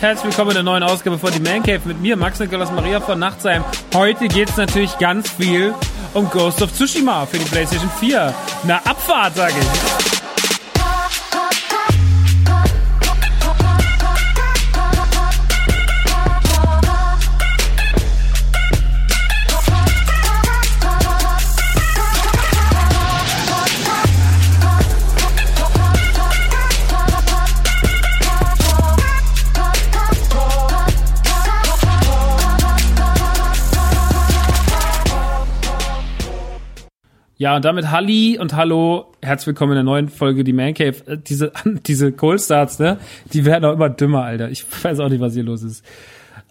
Herzlich willkommen in der neuen Ausgabe von Die Man Cave mit mir, Max Nikolaus Maria von Nachtsheim. Heute geht's natürlich ganz viel um Ghost of Tsushima für die PlayStation 4. Na, Abfahrt, sage ich. Ja, und damit Halli und Hallo, herzlich willkommen in der neuen Folge Die Man Cave. Äh, Diese, diese Cold Starts, ne, die werden auch immer dümmer, Alter. Ich weiß auch nicht, was hier los ist.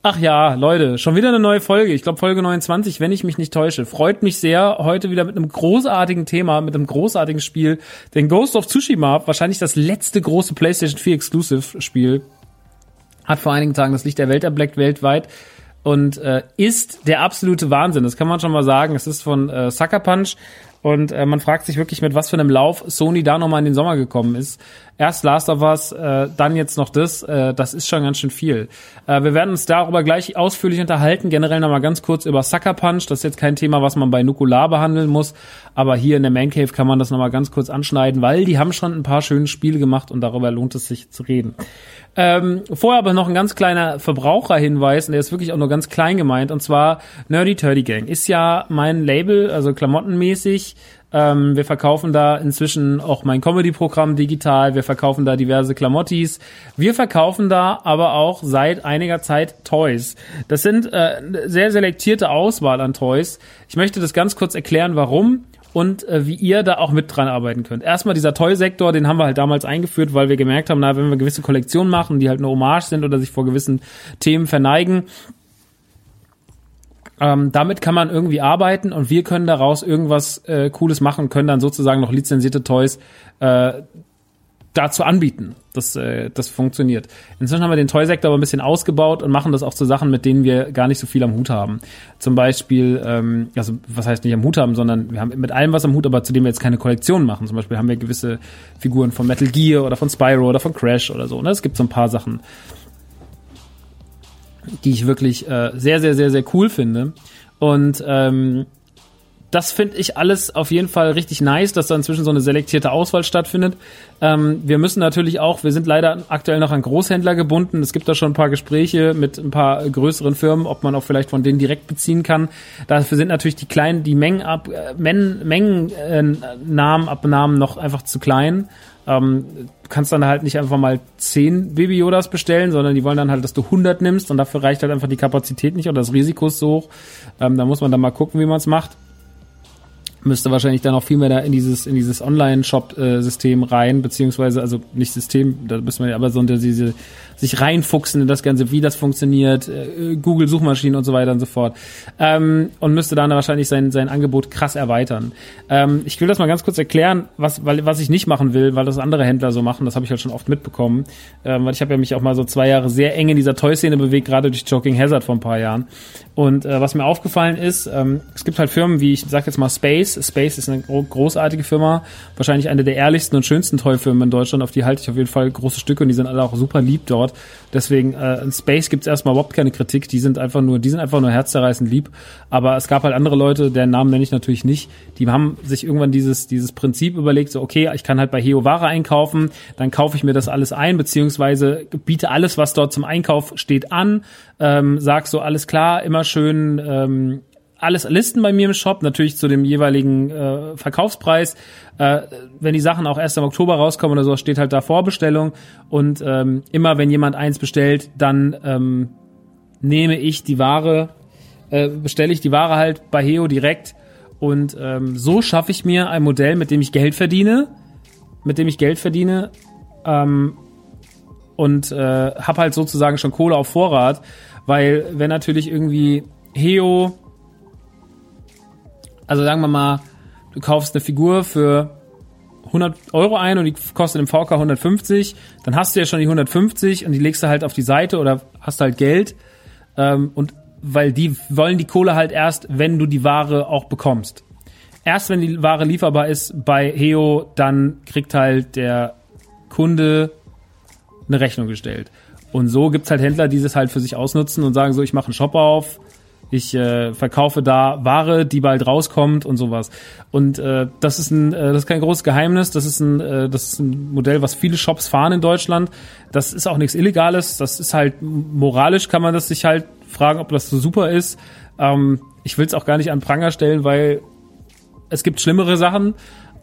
Ach ja, Leute, schon wieder eine neue Folge. Ich glaube Folge 29, wenn ich mich nicht täusche. Freut mich sehr. Heute wieder mit einem großartigen Thema, mit einem großartigen Spiel. Denn Ghost of Tsushima, wahrscheinlich das letzte große PlayStation 4 Exclusive Spiel, hat vor einigen Tagen das Licht der Welt erbleckt weltweit und äh, ist der absolute Wahnsinn. Das kann man schon mal sagen. Es ist von äh, Sucker Punch und äh, man fragt sich wirklich, mit was für einem Lauf Sony da nochmal in den Sommer gekommen ist. Erst Last of Us, äh, dann jetzt noch das. Äh, das ist schon ganz schön viel. Äh, wir werden uns darüber gleich ausführlich unterhalten. Generell nochmal ganz kurz über Sucker Punch. Das ist jetzt kein Thema, was man bei Nukular behandeln muss. Aber hier in der Man Cave kann man das nochmal ganz kurz anschneiden, weil die haben schon ein paar schöne Spiele gemacht und darüber lohnt es sich zu reden. Ähm, vorher aber noch ein ganz kleiner Verbraucherhinweis, und der ist wirklich auch nur ganz klein gemeint, und zwar Nerdy Turdy Gang ist ja mein Label, also klamottenmäßig. Ähm, wir verkaufen da inzwischen auch mein Comedy-Programm digital. Wir verkaufen da diverse Klamottis. Wir verkaufen da aber auch seit einiger Zeit Toys. Das sind äh, sehr selektierte Auswahl an Toys. Ich möchte das ganz kurz erklären, warum und äh, wie ihr da auch mit dran arbeiten könnt. Erstmal dieser Toy-Sektor, den haben wir halt damals eingeführt, weil wir gemerkt haben, na, wenn wir gewisse Kollektionen machen, die halt eine Hommage sind oder sich vor gewissen Themen verneigen, Ähm, damit kann man irgendwie arbeiten und wir können daraus irgendwas äh, Cooles machen, können dann sozusagen noch lizenzierte Toys äh, dazu anbieten. Das, äh, das funktioniert. Inzwischen haben wir den Toy-Sektor aber ein bisschen ausgebaut und machen das auch zu Sachen, mit denen wir gar nicht so viel am Hut haben. Zum Beispiel, ähm, also was heißt nicht am Hut haben, sondern wir haben mit allem was am Hut, aber zu dem wir jetzt keine Kollektion machen. Zum Beispiel haben wir gewisse Figuren von Metal Gear oder von Spyro oder von Crash oder so. Ne? Es gibt so ein paar Sachen, die ich wirklich äh, sehr, sehr, sehr, sehr cool finde. Und ähm, das finde ich alles auf jeden Fall richtig nice, dass da inzwischen so eine selektierte Auswahl stattfindet. Ähm, wir müssen natürlich auch, wir sind leider aktuell noch an Großhändler gebunden. Es gibt da schon ein paar Gespräche mit ein paar größeren Firmen, ob man auch vielleicht von denen direkt beziehen kann. Dafür sind natürlich die kleinen, die Mengen ab, äh, Men, Mengen äh, noch einfach zu klein. Ähm, du kannst dann halt nicht einfach mal zehn Baby Yodas bestellen, sondern die wollen dann halt, dass du 100 nimmst und dafür reicht halt einfach die Kapazität nicht oder das Risiko ist so hoch. Ähm, da muss man dann mal gucken, wie man es macht müsste wahrscheinlich dann auch viel mehr da in dieses in dieses Online-Shop-System rein, beziehungsweise also nicht System, da müssen wir aber so unter diese sich reinfuchsen in das Ganze, wie das funktioniert, äh, Google Suchmaschinen und so weiter und so fort ähm, und müsste dann wahrscheinlich sein sein Angebot krass erweitern. Ähm, ich will das mal ganz kurz erklären, was weil was ich nicht machen will, weil das andere Händler so machen. Das habe ich halt schon oft mitbekommen, ähm, weil ich habe ja mich auch mal so zwei Jahre sehr eng in dieser Toy-Szene bewegt, gerade durch Joking Hazard vor ein paar Jahren. Und äh, was mir aufgefallen ist, ähm, es gibt halt Firmen wie ich sag jetzt mal Space. Space ist eine großartige Firma, wahrscheinlich eine der ehrlichsten und schönsten Toy-Firmen in Deutschland. Auf die halte ich auf jeden Fall große Stücke und die sind alle auch super lieb dort dort. Deswegen, äh, Space gibt's erstmal überhaupt keine Kritik. Die sind einfach nur, die sind einfach nur herzzerreißend lieb. Aber es gab halt andere Leute, deren Namen nenne ich natürlich nicht, die haben sich irgendwann dieses, dieses Prinzip überlegt, so, okay, ich kann halt bei Heo Ware einkaufen, dann kaufe ich mir das alles ein, beziehungsweise biete alles, was dort zum Einkauf steht, an, ähm, sag so, alles klar, immer schön, ähm, alles Listen bei mir im Shop, natürlich zu dem jeweiligen äh, Verkaufspreis. Äh, wenn die Sachen auch erst im Oktober rauskommen oder so, steht halt da Vorbestellung. Und ähm, immer wenn jemand eins bestellt, dann ähm, nehme ich die Ware, äh, bestelle ich die Ware halt bei Heo direkt. Und ähm, so schaffe ich mir ein Modell, mit dem ich Geld verdiene, mit dem ich Geld verdiene ähm, und äh, habe halt sozusagen schon Kohle auf Vorrat, weil wenn natürlich irgendwie Heo also sagen wir mal, du kaufst eine Figur für 100 Euro ein und die kostet im VK 150, dann hast du ja schon die 150 und die legst du halt auf die Seite oder hast halt Geld. Ähm, und weil die wollen die Kohle halt erst, wenn du die Ware auch bekommst. Erst wenn die Ware lieferbar ist bei Heo, dann kriegt halt der Kunde eine Rechnung gestellt. Und so gibt's halt Händler, die das halt für sich ausnutzen und sagen so, ich mache einen Shop auf, ich äh, verkaufe da Ware, die bald rauskommt und sowas. Und äh, das ist ein, äh, das ist kein großes Geheimnis. Das ist ein, äh, das ist ein Modell, was viele Shops fahren in Deutschland. Das ist auch nichts Illegales. Das ist halt moralisch kann man das sich halt fragen, ob das so super ist. Ähm, ich will es auch gar nicht an Pranger stellen, weil es gibt schlimmere Sachen.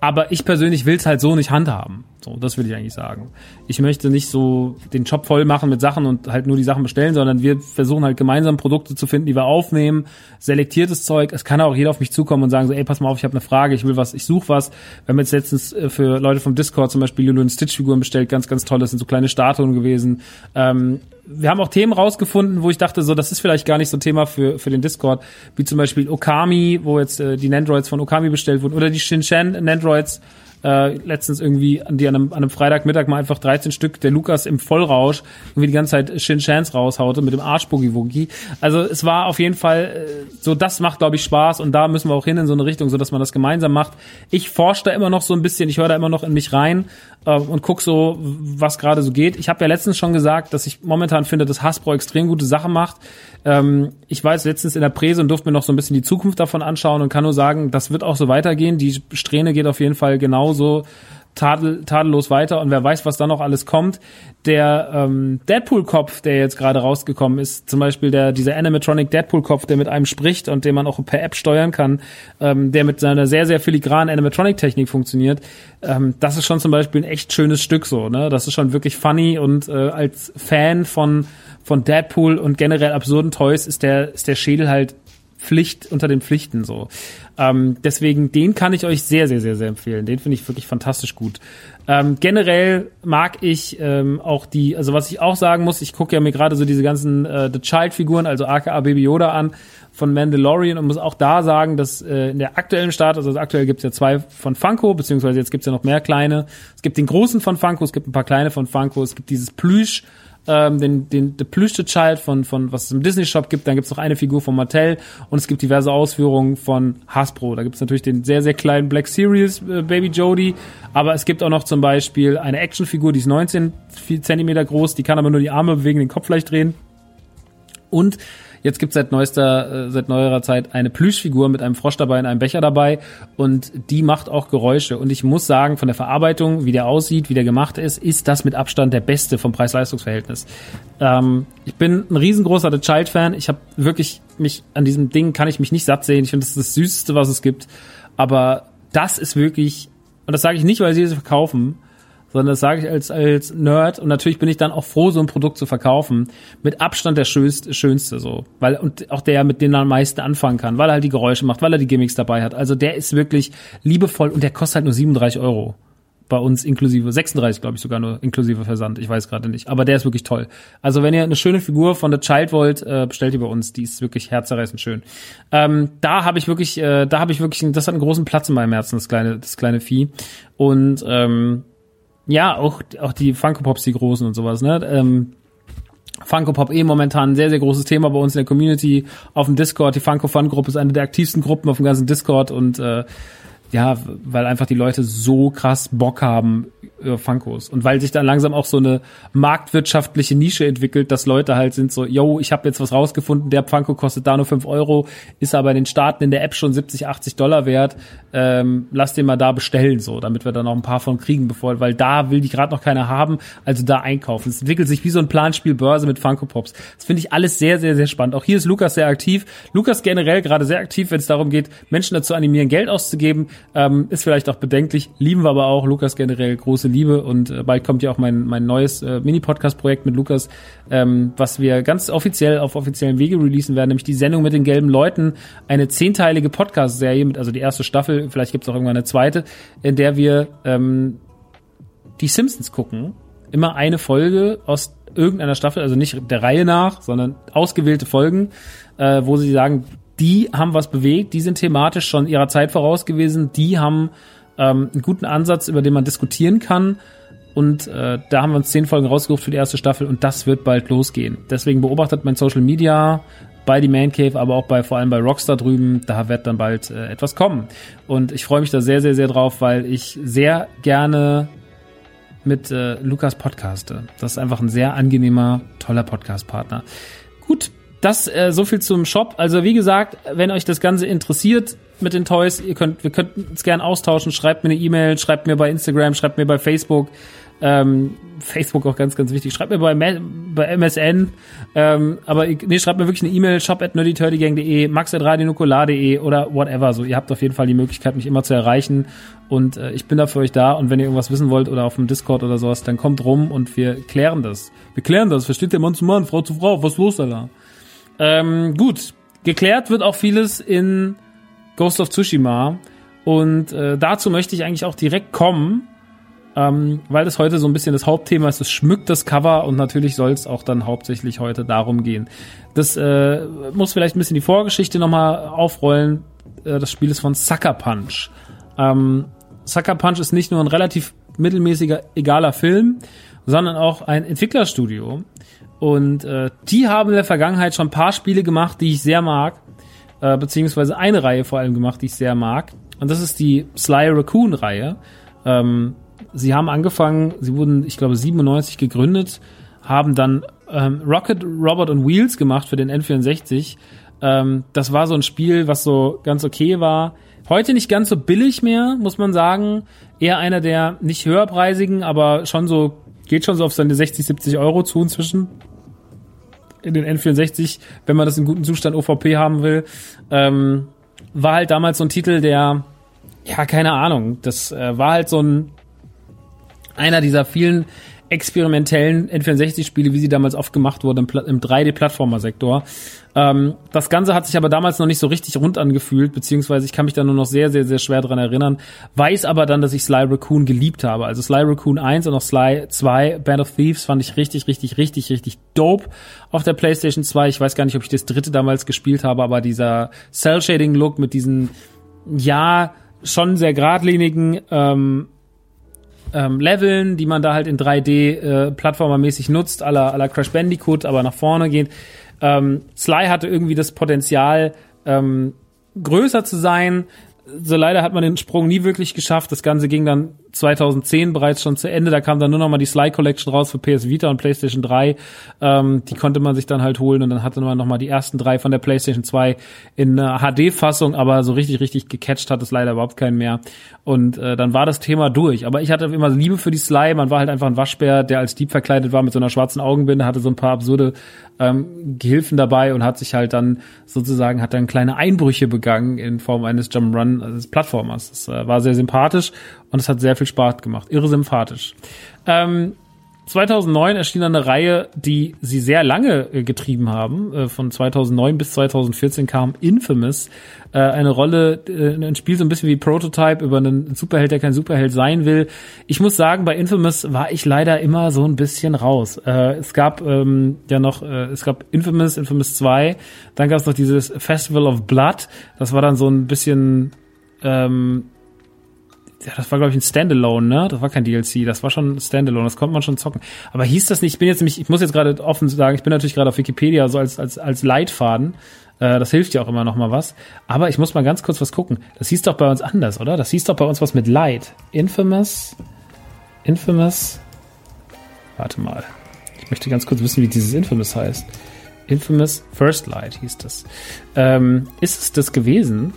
Aber ich persönlich will es halt so nicht handhaben. So, das will ich eigentlich sagen. Ich möchte nicht so den Shop voll machen mit Sachen und halt nur die Sachen bestellen, sondern wir versuchen halt gemeinsam Produkte zu finden, die wir aufnehmen, selektiertes Zeug. Es kann auch jeder auf mich zukommen und sagen so, ey, pass mal auf, ich habe eine Frage, ich will was, ich suche was. Wir haben jetzt letztens äh, für Leute vom Discord zum Beispiel Lulu und Stitch-Figuren bestellt, ganz, ganz toll. Das sind so kleine Statuen gewesen. Ähm, wir haben auch Themen rausgefunden, wo ich dachte, so, das ist vielleicht gar nicht so ein Thema für, für den Discord, wie zum Beispiel Okami, wo jetzt äh, die Nandroids von Okami bestellt wurden, oder die Shinshan Nandroids, äh, letztens irgendwie, die an einem, an einem Freitagmittag mal einfach 13 Stück der Lukas im Vollrausch irgendwie die ganze Zeit Shin Chance raushaute mit dem Arsch Boogie Woogie. Also es war auf jeden Fall äh, so, das macht glaube ich Spaß und da müssen wir auch hin in so eine Richtung, so dass man das gemeinsam macht. Ich forsche da immer noch so ein bisschen, ich höre da immer noch in mich rein äh, und guck so, was gerade so geht. Ich habe ja letztens schon gesagt, dass ich momentan finde, dass Hasbro extrem gute Sachen macht. Ähm, ich war jetzt letztens in der Präse und durfte mir noch so ein bisschen die Zukunft davon anschauen und kann nur sagen, das wird auch so weitergehen. Die Strähne geht auf jeden Fall genauso tadel, tadellos weiter und wer weiß, was da noch alles kommt. Der ähm, Deadpool-Kopf, der jetzt gerade rausgekommen ist, zum Beispiel der dieser Animatronic Deadpool-Kopf, der mit einem spricht und den man auch per App steuern kann, ähm, der mit seiner sehr, sehr filigranen Animatronic-Technik funktioniert, ähm, das ist schon zum Beispiel ein echt schönes Stück so, ne? Das ist schon wirklich funny und äh, als Fan von von Deadpool und generell absurden Toys ist der ist der Schädel halt Pflicht unter den Pflichten so. Ähm, deswegen, den kann ich euch sehr, sehr, sehr, sehr empfehlen. Den finde ich wirklich fantastisch gut. Ähm, generell mag ich ähm, auch die, also was ich auch sagen muss, ich gucke ja mir gerade so diese ganzen äh, The Child-Figuren, also aka Baby Yoda an von Mandalorian und muss auch da sagen, dass äh, in der aktuellen Start, also aktuell gibt's ja zwei von Funko, beziehungsweise jetzt gibt's ja noch mehr kleine. Es gibt den großen von Funko, es gibt ein paar kleine von Funko, es gibt dieses Plüsch, ähm, den, den The Plüsch the Child von, von was es im Disney Shop gibt, dann gibt's noch eine Figur von Mattel und es gibt diverse Ausführungen von Hasbro. Da gibt's natürlich den sehr, sehr kleinen Black Series äh, Baby Jody, aber es gibt auch noch zum Beispiel eine Actionfigur, die ist 19 Zentimeter groß, die kann aber nur die Arme bewegen, den Kopf leicht drehen. Und Jetzt gibt es seit neuester, äh, seit neuerer Zeit eine Plüschfigur mit einem Frosch dabei und einem Becher dabei und die macht auch Geräusche. Und ich muss sagen, von der Verarbeitung, wie der aussieht, wie der gemacht ist, ist das mit Abstand der beste vom Preis-Leistungs-Verhältnis. Ähm, ich bin ein riesengroßer The Child-Fan. Ich habe wirklich mich an diesem Ding kann ich mich nicht satt sehen. Ich finde, das ist das Süßeste, was es gibt. Aber das ist wirklich, und das sage ich nicht, weil sie es verkaufen, sondern das sage ich als, als Nerd und natürlich bin ich dann auch froh, so ein Produkt zu verkaufen. Mit Abstand der schönste, schönste so. Weil, und auch der, mit dem man am meisten anfangen kann, weil er halt die Geräusche macht, weil er die Gimmicks dabei hat. Also der ist wirklich liebevoll und der kostet halt nur 37 Euro. Bei uns inklusive, 36 glaube ich sogar nur inklusive Versand, ich weiß gerade nicht. Aber der ist wirklich toll. Also wenn ihr eine schöne Figur von The Child wollt, äh, bestellt die bei uns. Die ist wirklich herzerreißend schön. Ähm, da habe ich wirklich, äh, da habe ich wirklich, das hat einen großen Platz in meinem Herzen, das kleine, das kleine Vieh. Und ähm, ja, auch, auch die Funko Pops, die großen und sowas, ne? Ähm, Funko Pop eh momentan ein sehr, sehr großes Thema bei uns in der Community auf dem Discord. Die Funko Fun Gruppe ist eine der aktivsten Gruppen auf dem ganzen Discord und äh, ja, weil einfach die Leute so krass Bock haben äh, Funkos. Und weil sich dann langsam auch so eine marktwirtschaftliche Nische entwickelt, dass Leute halt sind so, yo, ich habe jetzt was rausgefunden, der Funko kostet da nur fünf Euro, ist aber in den Staaten in der App schon 70, 80 Dollar wert, ähm, lass den mal da bestellen, so, damit wir dann noch ein paar von kriegen, bevor, weil da will die gerade noch keiner haben, also da einkaufen. Es entwickelt sich wie so ein Planspiel Börse mit Funko Pops. Das finde ich alles sehr, sehr, sehr spannend. Auch hier ist Lukas sehr aktiv. Lukas generell gerade sehr aktiv, wenn es darum geht, Menschen dazu animieren, Geld auszugeben, ähm, ist vielleicht auch bedenklich, lieben wir aber auch. Lukas generell große Liebe und äh, bald kommt ja auch mein, mein neues äh, Mini-Podcast-Projekt mit Lukas, ähm, was wir ganz offiziell auf offiziellen Wege releasen werden, nämlich die Sendung mit den gelben Leuten, eine zehnteilige Podcast-Serie also die erste Staffel, vielleicht gibt es auch irgendwann eine zweite, in der wir ähm, die Simpsons gucken. Immer eine Folge aus irgendeiner Staffel, also nicht der Reihe nach, sondern ausgewählte Folgen, äh, wo sie sagen, die haben was bewegt, die sind thematisch schon ihrer Zeit voraus gewesen, die haben ähm, einen guten Ansatz, über den man diskutieren kann. Und äh, da haben wir uns zehn Folgen rausgesucht für die erste Staffel und das wird bald losgehen. Deswegen beobachtet mein Social Media bei die Man Cave, aber auch bei vor allem bei Rockstar drüben. Da wird dann bald äh, etwas kommen. Und ich freue mich da sehr, sehr, sehr drauf, weil ich sehr gerne mit äh, Lukas podcaste. Das ist einfach ein sehr angenehmer, toller Podcast-Partner. Gut, das äh, so viel zum Shop. Also wie gesagt, wenn euch das Ganze interessiert mit den Toys, ihr könnt, wir könnten uns gerne austauschen. Schreibt mir eine E-Mail, schreibt mir bei Instagram, schreibt mir bei Facebook. Ähm, Facebook auch ganz, ganz wichtig. Schreibt mir bei, bei MSN, ähm, aber nee, schreibt mir wirklich eine E-Mail, shop at nerdyturdygang.de, max at oder whatever. So, ihr habt auf jeden Fall die Möglichkeit, mich immer zu erreichen und äh, ich bin da für euch da und wenn ihr irgendwas wissen wollt oder auf dem Discord oder sowas, dann kommt rum und wir klären das. Wir klären das, versteht der Mann zu Mann, Frau zu Frau, was ist los, Alter? Ähm, gut, geklärt wird auch vieles in Ghost of Tsushima. Und äh, dazu möchte ich eigentlich auch direkt kommen, ähm, weil das heute so ein bisschen das Hauptthema ist. Es schmückt das Cover und natürlich soll es auch dann hauptsächlich heute darum gehen. Das äh, muss vielleicht ein bisschen die Vorgeschichte nochmal aufrollen. Äh, das Spiel ist von Sucker Punch. Ähm, Sucker Punch ist nicht nur ein relativ mittelmäßiger, egaler Film, sondern auch ein Entwicklerstudio. Und äh, die haben in der Vergangenheit schon ein paar Spiele gemacht, die ich sehr mag, äh, beziehungsweise eine Reihe vor allem gemacht, die ich sehr mag. Und das ist die Sly Raccoon Reihe. Ähm, sie haben angefangen, sie wurden, ich glaube, 97 gegründet, haben dann ähm, Rocket, Robot und Wheels gemacht für den N64. Ähm, das war so ein Spiel, was so ganz okay war. Heute nicht ganz so billig mehr, muss man sagen. Eher einer der nicht höherpreisigen, aber schon so, geht schon so auf seine 60, 70 Euro zu inzwischen in den N64, wenn man das in gutem Zustand OVP haben will. Ähm, war halt damals so ein Titel, der, ja, keine Ahnung, das äh, war halt so ein einer dieser vielen experimentellen N64-Spiele, wie sie damals oft gemacht wurden im, im 3D-Plattformer-Sektor. Ähm, das Ganze hat sich aber damals noch nicht so richtig rund angefühlt, beziehungsweise ich kann mich da nur noch sehr, sehr, sehr schwer dran erinnern. Weiß aber dann, dass ich Sly Raccoon geliebt habe. Also Sly Raccoon 1 und auch Sly 2, Band of Thieves fand ich richtig, richtig, richtig, richtig dope auf der PlayStation 2. Ich weiß gar nicht, ob ich das dritte damals gespielt habe, aber dieser Cell-Shading-Look mit diesen, ja, schon sehr geradlinigen ähm, ähm, Leveln, die man da halt in 3D äh, nutzt, aller aller Crash Bandicoot, aber nach vorne geht. Ähm, Sly hatte irgendwie das Potenzial, ähm, größer zu sein. So leider hat man den Sprung nie wirklich geschafft. Das Ganze ging dann 2010 bereits schon zu Ende. Da kam dann nur noch mal die Sly Collection raus für PS Vita und PlayStation 3. Ähm, die konnte man sich dann halt holen und dann hatte man noch mal die ersten drei von der PlayStation 2 in HD-Fassung, aber so richtig, richtig gecatcht hat es leider überhaupt keinen mehr. Und äh, dann war das Thema durch. Aber ich hatte immer Liebe für die Sly. Man war halt einfach ein Waschbär, der als Dieb verkleidet war mit so einer schwarzen Augenbinde, hatte so ein paar absurde ähm, Gehilfen dabei und hat sich halt dann sozusagen, hat dann kleine Einbrüche begangen in Form eines Jump'n'Run, also Plattformers. Das äh, war sehr sympathisch und es hat sehr viel Spaß gemacht. Irre sympathisch. Ähm, 2009 erschien dann eine Reihe, die sie sehr lange äh, getrieben haben. Äh, von 2009 bis 2014 kam Infamous, äh, eine Rolle, äh, ein Spiel so ein bisschen wie Prototype über einen Superheld, der kein Superheld sein will. Ich muss sagen, bei Infamous war ich leider immer so ein bisschen raus. Äh, es gab ähm, ja noch, äh, es gab Infamous, Infamous 2, dann gab es noch dieses Festival of Blood. Das war dann so ein bisschen ähm, ja, das war glaube ich ein Standalone, ne? Das war kein DLC, das war schon Standalone, das konnte man schon zocken. Aber hieß das nicht, ich bin jetzt nämlich, ich muss jetzt gerade offen sagen, ich bin natürlich gerade auf Wikipedia so als, als, als Leitfaden. Äh, das hilft ja auch immer noch mal was. Aber ich muss mal ganz kurz was gucken. Das hieß doch bei uns anders, oder? Das hieß doch bei uns was mit Light. Infamous. Infamous. Warte mal. Ich möchte ganz kurz wissen, wie dieses Infamous heißt. Infamous First Light hieß das. Ähm, ist es das gewesen?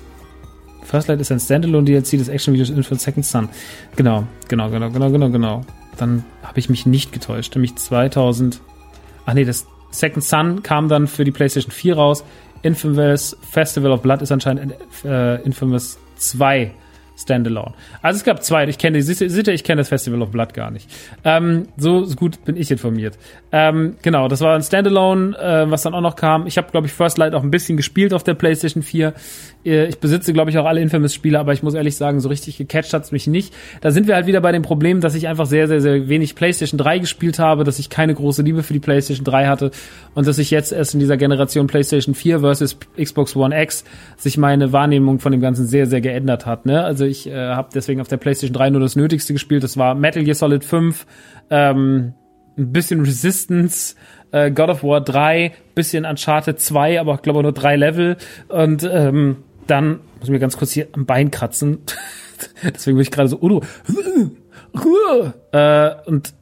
First Light ist ein Standalone-DLC des Action-Videos Infinite Second Sun. Genau, genau, genau, genau, genau, genau. Dann habe ich mich nicht getäuscht. Nämlich 2000. Ach nee, das Second Sun kam dann für die PlayStation 4 raus. Infamous Festival of Blood ist anscheinend äh, Infamous 2 Standalone. Also es gab zwei. Ich kenne, du, ich kenne das Festival of Blood gar nicht. Ähm, so gut bin ich informiert. Ähm, genau, das war ein Standalone, äh, was dann auch noch kam. Ich habe, glaube ich, First Light auch ein bisschen gespielt auf der PlayStation 4. Ich besitze, glaube ich, auch alle Infamous-Spiele, aber ich muss ehrlich sagen, so richtig gecatcht hat's mich nicht. Da sind wir halt wieder bei dem Problem, dass ich einfach sehr, sehr, sehr wenig PlayStation 3 gespielt habe, dass ich keine große Liebe für die PlayStation 3 hatte und dass ich jetzt erst in dieser Generation PlayStation 4 versus Xbox One X sich meine Wahrnehmung von dem Ganzen sehr, sehr geändert hat. Ne? Also ich äh, habe deswegen auf der PlayStation 3 nur das Nötigste gespielt. Das war Metal Gear Solid 5, ähm, ein bisschen Resistance, äh, God of War 3, bisschen Uncharted 2, aber ich glaube nur drei Level. Und ähm, dann muss ich mir ganz kurz hier am Bein kratzen. deswegen bin ich gerade so, Udo. äh, und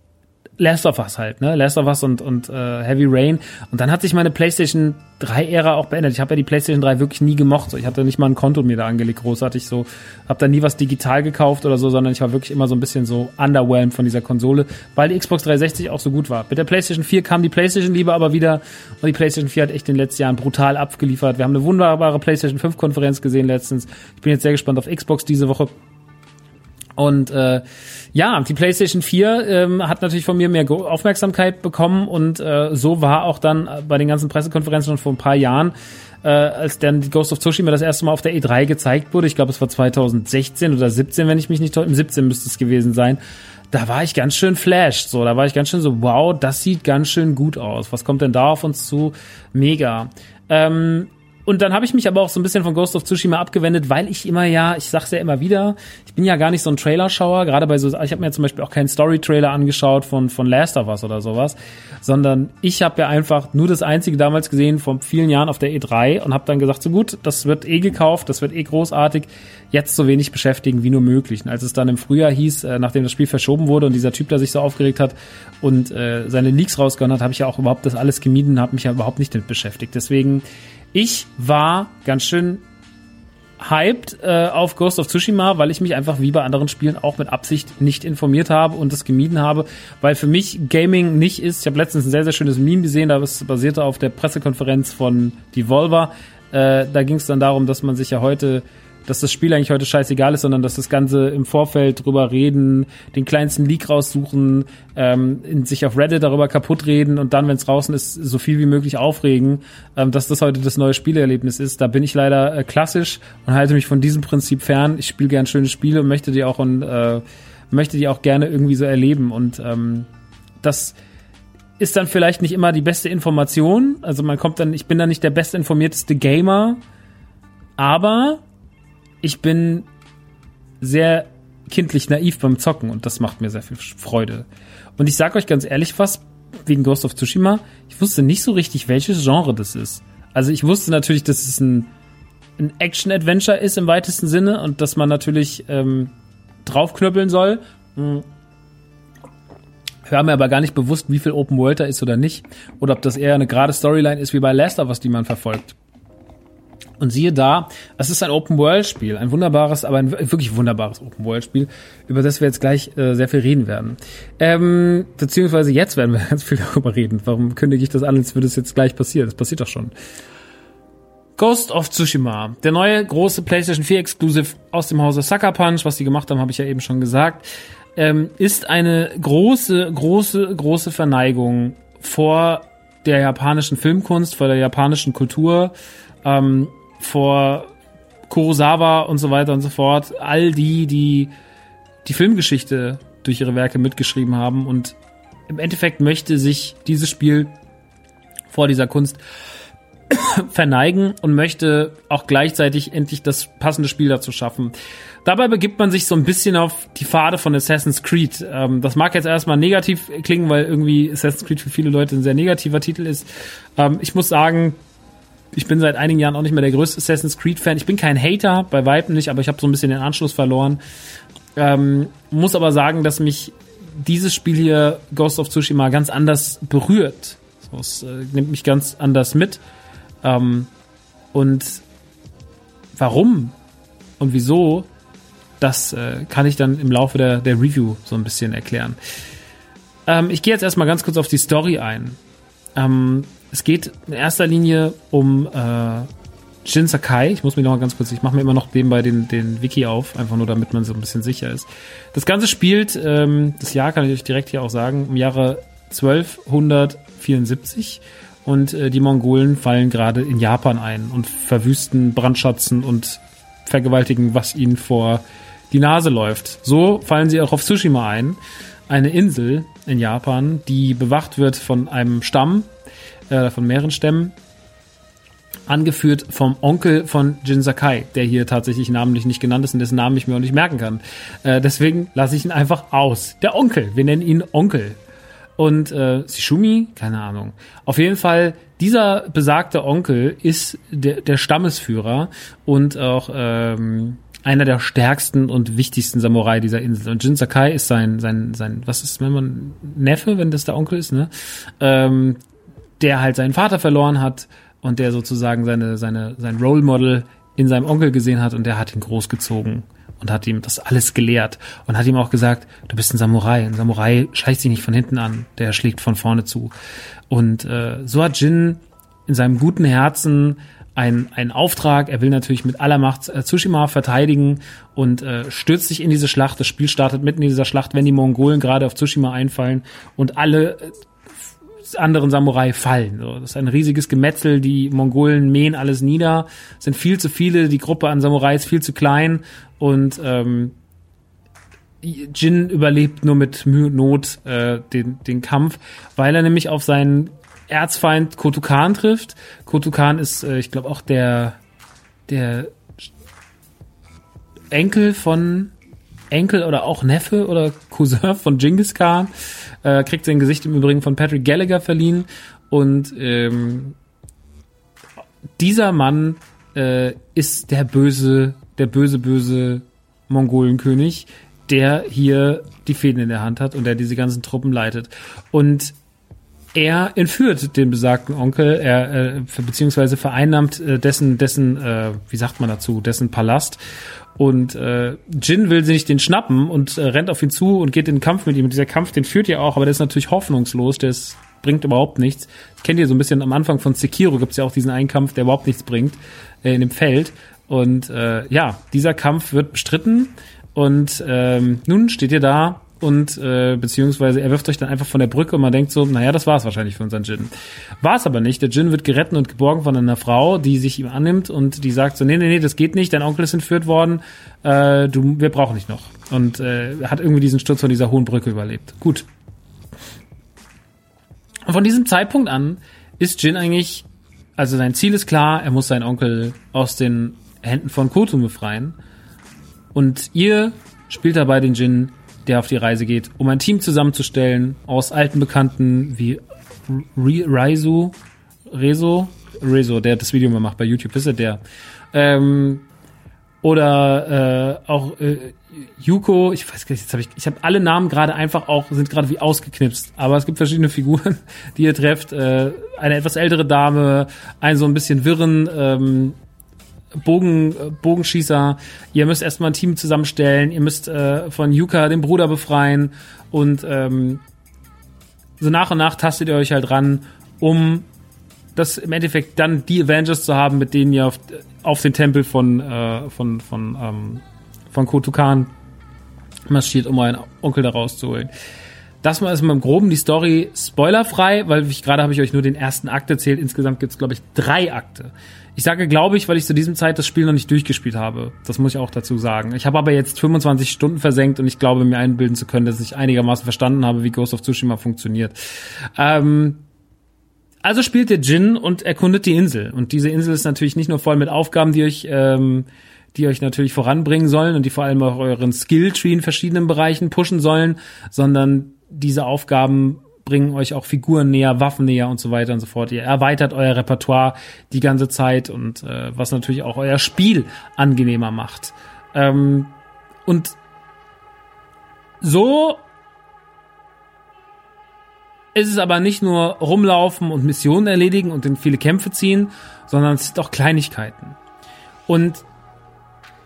Last of Us halt, ne? Last of Us und, und äh, Heavy Rain. Und dann hat sich meine PlayStation 3-Ära auch beendet. Ich habe ja die PlayStation 3 wirklich nie gemocht. So. Ich hatte nicht mal ein Konto mir da angelegt, großartig so. Habe da nie was digital gekauft oder so, sondern ich war wirklich immer so ein bisschen so underwhelmed von dieser Konsole, weil die Xbox 360 auch so gut war. Mit der PlayStation 4 kam die PlayStation lieber aber wieder und die PlayStation 4 hat echt in den letzten Jahren brutal abgeliefert. Wir haben eine wunderbare PlayStation 5 Konferenz gesehen letztens. Ich bin jetzt sehr gespannt auf Xbox diese Woche. Und äh, ja, die PlayStation 4 ähm, hat natürlich von mir mehr Aufmerksamkeit bekommen und äh, so war auch dann bei den ganzen Pressekonferenzen schon vor ein paar Jahren, äh, als dann die Ghost of Tsushima das erste Mal auf der E3 gezeigt wurde. Ich glaube, es war 2016 oder 17, wenn ich mich nicht täusche. 17 müsste es gewesen sein. Da war ich ganz schön flashed, so. Da war ich ganz schön so, wow, das sieht ganz schön gut aus. Was kommt denn da auf uns zu? Mega. Ähm, und dann habe ich mich aber auch so ein bisschen von Ghost of Tsushima abgewendet, weil ich immer ja, ich sag's ja immer wieder, ich bin ja gar nicht so ein Trailerschauer, gerade bei so, ich habe mir zum Beispiel auch keinen Story-Trailer angeschaut von von Last of Us oder sowas, sondern ich habe ja einfach nur das einzige damals gesehen vor vielen Jahren auf der E3 und habe dann gesagt, so gut, das wird eh gekauft, das wird eh großartig, jetzt so wenig beschäftigen wie nur möglich. Und als es dann im Frühjahr hieß, äh, nachdem das Spiel verschoben wurde und dieser Typ da sich so aufgeregt hat und äh, seine Leaks rausgehauen hat, habe ich ja auch überhaupt das alles gemieden, habe mich ja überhaupt nicht damit beschäftigt. Deswegen ich war ganz schön hyped äh, auf Ghost of Tsushima, weil ich mich einfach wie bei anderen Spielen auch mit Absicht nicht informiert habe und es gemieden habe, weil für mich Gaming nicht ist. Ich habe letztens ein sehr, sehr schönes Meme gesehen, da es basierte auf der Pressekonferenz von Devolver. Äh, da ging es dann darum, dass man sich ja heute dass das Spiel eigentlich heute scheißegal ist, sondern dass das Ganze im Vorfeld drüber reden, den kleinsten Leak raussuchen, ähm, in, sich auf Reddit darüber kaputt reden und dann, wenn es draußen ist, so viel wie möglich aufregen, ähm, dass das heute das neue Spielerlebnis ist. Da bin ich leider äh, klassisch und halte mich von diesem Prinzip fern. Ich spiele gern schöne Spiele und möchte die auch und äh, möchte die auch gerne irgendwie so erleben und ähm, das ist dann vielleicht nicht immer die beste Information. Also man kommt dann, ich bin dann nicht der bestinformierteste Gamer, aber ich bin sehr kindlich naiv beim Zocken und das macht mir sehr viel Freude. Und ich sag euch ganz ehrlich was, wegen Ghost of Tsushima, ich wusste nicht so richtig, welches Genre das ist. Also ich wusste natürlich, dass es ein, ein Action-Adventure ist im weitesten Sinne und dass man natürlich ähm, draufknüppeln soll. Hm. Ich mir aber gar nicht bewusst, wie viel Open World da ist oder nicht. Oder ob das eher eine gerade Storyline ist wie bei Last of Us, die man verfolgt. Und siehe da, es ist ein Open-World-Spiel, ein wunderbares, aber ein wirklich wunderbares Open-World-Spiel, über das wir jetzt gleich äh, sehr viel reden werden. Ähm, beziehungsweise jetzt werden wir ganz viel darüber reden. Warum kündige ich das an, als würde es jetzt gleich passieren? Das passiert doch schon. Ghost of Tsushima, der neue große PlayStation 4 Exclusive aus dem Hause Sucker Punch, was die gemacht haben, habe ich ja eben schon gesagt, ähm, ist eine große, große, große Verneigung vor der japanischen Filmkunst, vor der japanischen Kultur, ähm, vor Kurosawa und so weiter und so fort. All die, die die Filmgeschichte durch ihre Werke mitgeschrieben haben. Und im Endeffekt möchte sich dieses Spiel vor dieser Kunst verneigen und möchte auch gleichzeitig endlich das passende Spiel dazu schaffen. Dabei begibt man sich so ein bisschen auf die Pfade von Assassin's Creed. Ähm, das mag jetzt erstmal negativ klingen, weil irgendwie Assassin's Creed für viele Leute ein sehr negativer Titel ist. Ähm, ich muss sagen, ich bin seit einigen Jahren auch nicht mehr der größte Assassin's Creed-Fan. Ich bin kein Hater, bei Weitem nicht, aber ich habe so ein bisschen den Anschluss verloren. Ähm, muss aber sagen, dass mich dieses Spiel hier, Ghost of Tsushima, ganz anders berührt. Es äh, nimmt mich ganz anders mit. Ähm, und warum und wieso, das äh, kann ich dann im Laufe der, der Review so ein bisschen erklären. Ähm, ich gehe jetzt erstmal ganz kurz auf die Story ein. Ähm, es geht in erster Linie um äh, Jin Sakai. Ich muss mir noch mal ganz kurz, ich mache mir immer noch nebenbei den, den Wiki auf, einfach nur damit man so ein bisschen sicher ist. Das Ganze spielt, ähm, das Jahr kann ich euch direkt hier auch sagen, im Jahre 1274 und äh, die Mongolen fallen gerade in Japan ein und verwüsten, brandschatzen und vergewaltigen, was ihnen vor die Nase läuft. So fallen sie auch auf Tsushima ein, eine Insel in Japan, die bewacht wird von einem Stamm, äh, von mehreren Stämmen, angeführt vom Onkel von Jin Sakai, der hier tatsächlich namentlich nicht genannt ist und dessen Namen ich mir auch nicht merken kann. Äh, deswegen lasse ich ihn einfach aus. Der Onkel, wir nennen ihn Onkel. Und äh, Shishumi, keine Ahnung. Auf jeden Fall, dieser besagte Onkel ist der, der Stammesführer und auch ähm, einer der stärksten und wichtigsten Samurai dieser Insel. Und Jin Sakai ist sein, sein, sein, was ist, wenn man Neffe, wenn das der Onkel ist, ne? Ähm, der halt seinen Vater verloren hat und der sozusagen seine, seine, sein Role Model in seinem Onkel gesehen hat und der hat ihn großgezogen und hat ihm das alles gelehrt und hat ihm auch gesagt, du bist ein Samurai. Ein Samurai schleicht sich nicht von hinten an, der schlägt von vorne zu. Und äh, so hat Jin in seinem guten Herzen ein, ein Auftrag. Er will natürlich mit aller Macht äh, Tsushima verteidigen und äh, stürzt sich in diese Schlacht. Das Spiel startet mitten in dieser Schlacht, wenn die Mongolen gerade auf Tsushima einfallen und alle äh, anderen Samurai fallen. So, das ist ein riesiges Gemetzel, die Mongolen mähen alles nieder, sind viel zu viele, die Gruppe an Samurai ist viel zu klein und ähm, Jin überlebt nur mit Mühe und Not äh, den, den Kampf, weil er nämlich auf seinen Erzfeind Kotukan trifft. Kotukan ist, äh, ich glaube, auch der, der Enkel von Enkel oder auch Neffe oder Cousin von Genghis Khan. Äh, kriegt sein Gesicht im Übrigen von Patrick Gallagher verliehen. Und ähm, dieser Mann äh, ist der böse, der böse, böse Mongolenkönig, der hier die Fäden in der Hand hat und der diese ganzen Truppen leitet. Und er entführt den besagten Onkel, er äh, beziehungsweise vereinnahmt äh, dessen, dessen, äh, wie sagt man dazu, dessen Palast und äh, Jin will sich den schnappen und äh, rennt auf ihn zu und geht in den Kampf mit ihm. Und dieser Kampf, den führt ja auch, aber der ist natürlich hoffnungslos, der bringt überhaupt nichts. Das kennt ihr so ein bisschen am Anfang von Sekiro, gibt's ja auch diesen einen Kampf, der überhaupt nichts bringt, äh, in dem Feld. Und äh, ja, dieser Kampf wird bestritten und ähm, nun steht ihr da und äh, beziehungsweise er wirft euch dann einfach von der Brücke und man denkt so, naja, das war es wahrscheinlich für unseren Jin. War es aber nicht. Der Jin wird gerettet und geborgen von einer Frau, die sich ihm annimmt und die sagt so, nee, nee, nee, das geht nicht, dein Onkel ist entführt worden, äh, du, wir brauchen dich noch. Und äh, hat irgendwie diesen Sturz von dieser hohen Brücke überlebt. Gut. Und von diesem Zeitpunkt an ist Jin eigentlich, also sein Ziel ist klar, er muss seinen Onkel aus den Händen von Kotum befreien. Und ihr spielt dabei den Jin der auf die Reise geht, um ein Team zusammenzustellen aus alten Bekannten wie Raizo, Rezo, Rezo, der das Video mal macht bei YouTube, ist er der. Ähm, oder äh, auch äh, Yuko, ich weiß gar nicht, jetzt habe ich, ich habe alle Namen gerade einfach auch, sind gerade wie ausgeknipst, aber es gibt verschiedene Figuren, die ihr trefft. Äh, eine etwas ältere Dame, einen so ein bisschen wirren ähm, Bogen, Bogenschießer. Ihr müsst erstmal ein Team zusammenstellen. Ihr müsst äh, von Yuka den Bruder befreien. Und ähm, so nach und nach tastet ihr euch halt ran, um das im Endeffekt dann die Avengers zu haben, mit denen ihr auf, auf den Tempel von, äh, von, von, ähm, von Kotukan marschiert, um euren Onkel da rauszuholen. Das mal ist mal im Groben die Story spoilerfrei, weil ich gerade habe ich euch nur den ersten Akt erzählt. Insgesamt gibt es, glaube ich, drei Akte. Ich sage, glaube ich, weil ich zu diesem Zeit das Spiel noch nicht durchgespielt habe. Das muss ich auch dazu sagen. Ich habe aber jetzt 25 Stunden versenkt und ich glaube, mir einbilden zu können, dass ich einigermaßen verstanden habe, wie Ghost of Tsushima funktioniert. Ähm, also spielt der Jin und erkundet die Insel. Und diese Insel ist natürlich nicht nur voll mit Aufgaben, die euch, ähm, die euch natürlich voranbringen sollen und die vor allem auch euren Skilltree in verschiedenen Bereichen pushen sollen, sondern diese Aufgaben bringen euch auch Figuren näher, Waffen näher und so weiter und so fort. Ihr erweitert euer Repertoire die ganze Zeit und äh, was natürlich auch euer Spiel angenehmer macht. Ähm, und so ist es aber nicht nur rumlaufen und Missionen erledigen und in viele Kämpfe ziehen, sondern es sind auch Kleinigkeiten. Und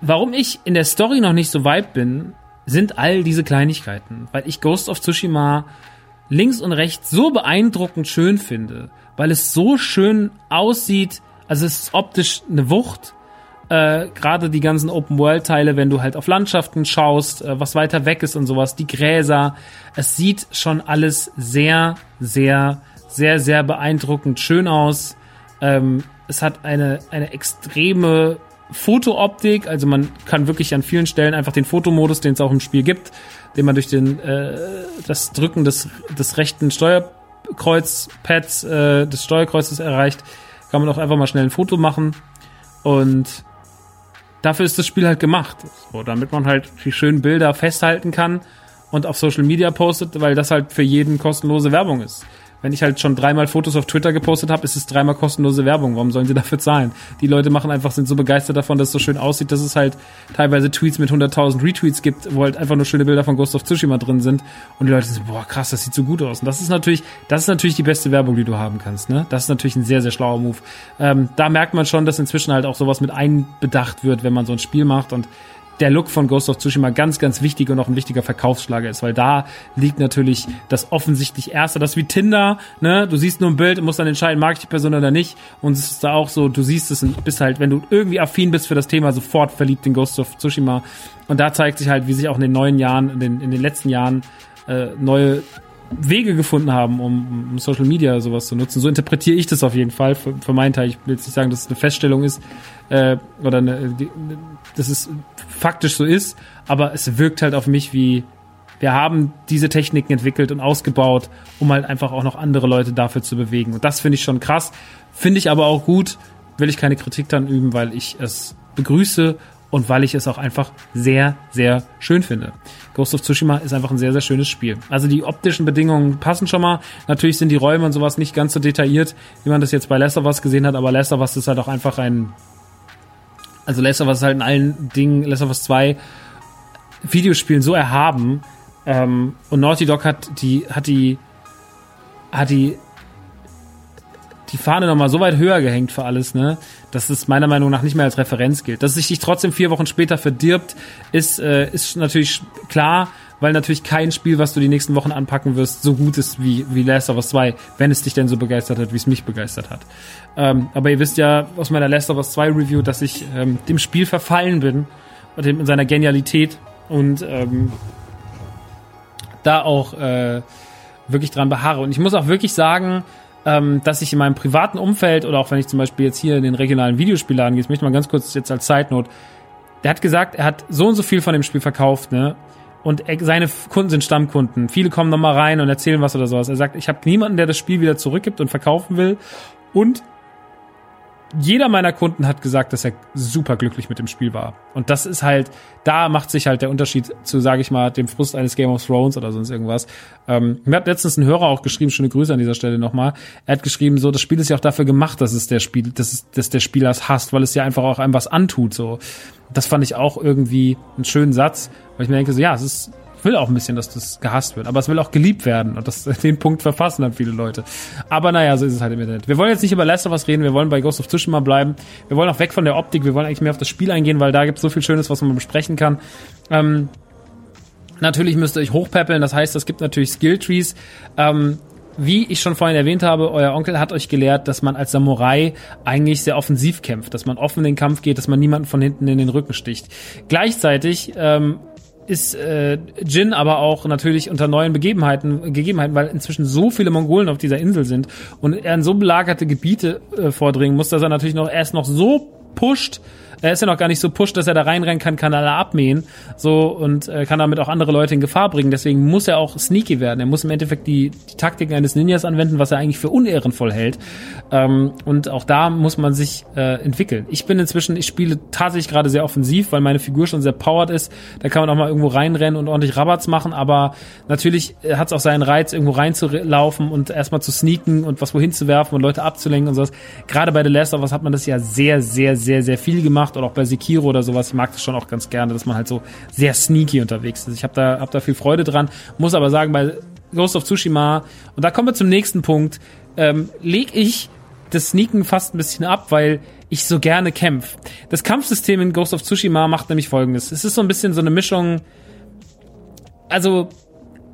warum ich in der Story noch nicht so weit bin, sind all diese Kleinigkeiten, weil ich Ghost of Tsushima links und rechts so beeindruckend schön finde, weil es so schön aussieht, also es ist optisch eine Wucht. Äh, Gerade die ganzen Open-World-Teile, wenn du halt auf Landschaften schaust, äh, was weiter weg ist und sowas, die Gräser, es sieht schon alles sehr, sehr, sehr, sehr beeindruckend schön aus. Ähm, es hat eine, eine extreme Fotooptik, also man kann wirklich an vielen Stellen einfach den Fotomodus, den es auch im Spiel gibt, den man durch den äh, das Drücken des, des rechten Steuerkreuzpads äh, des Steuerkreuzes erreicht, kann man auch einfach mal schnell ein Foto machen. Und dafür ist das Spiel halt gemacht, so, damit man halt die schönen Bilder festhalten kann und auf Social Media postet, weil das halt für jeden kostenlose Werbung ist wenn ich halt schon dreimal Fotos auf Twitter gepostet habe, ist es dreimal kostenlose Werbung. Warum sollen sie dafür zahlen? Die Leute machen einfach, sind so begeistert davon, dass es so schön aussieht, dass es halt teilweise Tweets mit 100.000 Retweets gibt, wo halt einfach nur schöne Bilder von Ghost of Tsushima drin sind. Und die Leute sind, boah, krass, das sieht so gut aus. Und das ist natürlich, das ist natürlich die beste Werbung, die du haben kannst, ne? Das ist natürlich ein sehr, sehr schlauer Move. Ähm, da merkt man schon, dass inzwischen halt auch sowas mit einbedacht wird, wenn man so ein Spiel macht und der Look von Ghost of Tsushima ganz, ganz wichtig und auch ein wichtiger Verkaufsschlager ist, weil da liegt natürlich das offensichtlich Erste. Das ist wie Tinder, ne? Du siehst nur ein Bild und musst dann entscheiden, mag ich die Person oder nicht. Und es ist da auch so, du siehst es und bist halt, wenn du irgendwie affin bist für das Thema, sofort verliebt in Ghost of Tsushima. Und da zeigt sich halt, wie sich auch in den neuen Jahren, in den, in den letzten Jahren äh, neue Wege gefunden haben, um, um Social Media sowas zu nutzen. So interpretiere ich das auf jeden Fall für, für meinen Teil. Ich will jetzt nicht sagen, dass es eine Feststellung ist äh, oder eine, die, dass es faktisch so ist, aber es wirkt halt auf mich wie wir haben diese Techniken entwickelt und ausgebaut, um halt einfach auch noch andere Leute dafür zu bewegen. Und das finde ich schon krass. Finde ich aber auch gut, will ich keine Kritik dann üben, weil ich es begrüße und weil ich es auch einfach sehr, sehr schön finde. Ghost of Tsushima ist einfach ein sehr, sehr schönes Spiel. Also die optischen Bedingungen passen schon mal. Natürlich sind die Räume und sowas nicht ganz so detailliert, wie man das jetzt bei Last Us gesehen hat, aber Last Us ist halt auch einfach ein, also Last of Us ist halt in allen Dingen, Last of Us 2 Videospielen so erhaben, ähm, und Naughty Dog hat die, hat die, hat die die Fahne nochmal so weit höher gehängt für alles, ne, dass es meiner Meinung nach nicht mehr als Referenz gilt. Dass es sich trotzdem vier Wochen später verdirbt, ist, äh, ist natürlich klar, weil natürlich kein Spiel, was du die nächsten Wochen anpacken wirst, so gut ist wie, wie Last of Us 2, wenn es dich denn so begeistert hat, wie es mich begeistert hat. Ähm, aber ihr wisst ja aus meiner Last of Us 2 Review, dass ich ähm, dem Spiel verfallen bin und in seiner Genialität und ähm, da auch äh, wirklich dran beharre. Und ich muss auch wirklich sagen, ähm, dass ich in meinem privaten Umfeld oder auch wenn ich zum Beispiel jetzt hier in den regionalen Videospielladen gehe, ich möchte mal ganz kurz jetzt als Note, der hat gesagt, er hat so und so viel von dem Spiel verkauft, ne? Und seine Kunden sind Stammkunden. Viele kommen nochmal rein und erzählen was oder sowas. Er sagt, ich habe niemanden, der das Spiel wieder zurückgibt und verkaufen will. Und jeder meiner Kunden hat gesagt, dass er super glücklich mit dem Spiel war. Und das ist halt, da macht sich halt der Unterschied zu, sage ich mal, dem Frust eines Game of Thrones oder sonst irgendwas. Ähm, mir hat letztens ein Hörer auch geschrieben, schöne Grüße an dieser Stelle nochmal. Er hat geschrieben, so, das Spiel ist ja auch dafür gemacht, dass es der Spiel, dass, es, dass der Spieler es hasst, weil es ja einfach auch einem was antut, so. Das fand ich auch irgendwie einen schönen Satz, weil ich mir denke, so, ja, es ist will auch ein bisschen, dass das gehasst wird, aber es will auch geliebt werden und das, den Punkt verfassen dann viele Leute. Aber naja, so ist es halt im Internet. Wir wollen jetzt nicht über Last of Us reden, wir wollen bei Ghost of Tsushima bleiben. Wir wollen auch weg von der Optik, wir wollen eigentlich mehr auf das Spiel eingehen, weil da gibt es so viel Schönes, was man besprechen kann. Ähm, natürlich müsst ihr euch hochpäppeln, das heißt, es gibt natürlich Skilltrees. Ähm, wie ich schon vorhin erwähnt habe, euer Onkel hat euch gelehrt, dass man als Samurai eigentlich sehr offensiv kämpft, dass man offen in den Kampf geht, dass man niemanden von hinten in den Rücken sticht. Gleichzeitig ähm, ist äh, Jin aber auch natürlich unter neuen Begebenheiten, Gegebenheiten, weil inzwischen so viele Mongolen auf dieser Insel sind und er in so belagerte Gebiete äh, vordringen muss, dass er natürlich noch erst noch so pusht, er ist ja noch gar nicht so pusht, dass er da reinrennen kann, kann alle abmähen, so und äh, kann damit auch andere Leute in Gefahr bringen. Deswegen muss er auch sneaky werden. Er muss im Endeffekt die, die Taktiken eines Ninjas anwenden, was er eigentlich für unehrenvoll hält. Ähm, und auch da muss man sich äh, entwickeln. Ich bin inzwischen, ich spiele tatsächlich gerade sehr offensiv, weil meine Figur schon sehr powered ist. Da kann man auch mal irgendwo reinrennen und ordentlich Rabatz machen, aber natürlich äh, hat es auch seinen Reiz, irgendwo reinzulaufen und erstmal zu sneaken und was wohin zu werfen und Leute abzulenken und sowas. Gerade bei The Last of Us hat man das ja sehr, sehr, sehr, sehr viel gemacht macht oder auch bei Sekiro oder sowas. Ich mag das schon auch ganz gerne, dass man halt so sehr sneaky unterwegs ist. Ich habe da, hab da viel Freude dran. Muss aber sagen, bei Ghost of Tsushima, und da kommen wir zum nächsten Punkt, ähm, leg ich das Sneaken fast ein bisschen ab, weil ich so gerne kämpf. Das Kampfsystem in Ghost of Tsushima macht nämlich folgendes. Es ist so ein bisschen so eine Mischung, also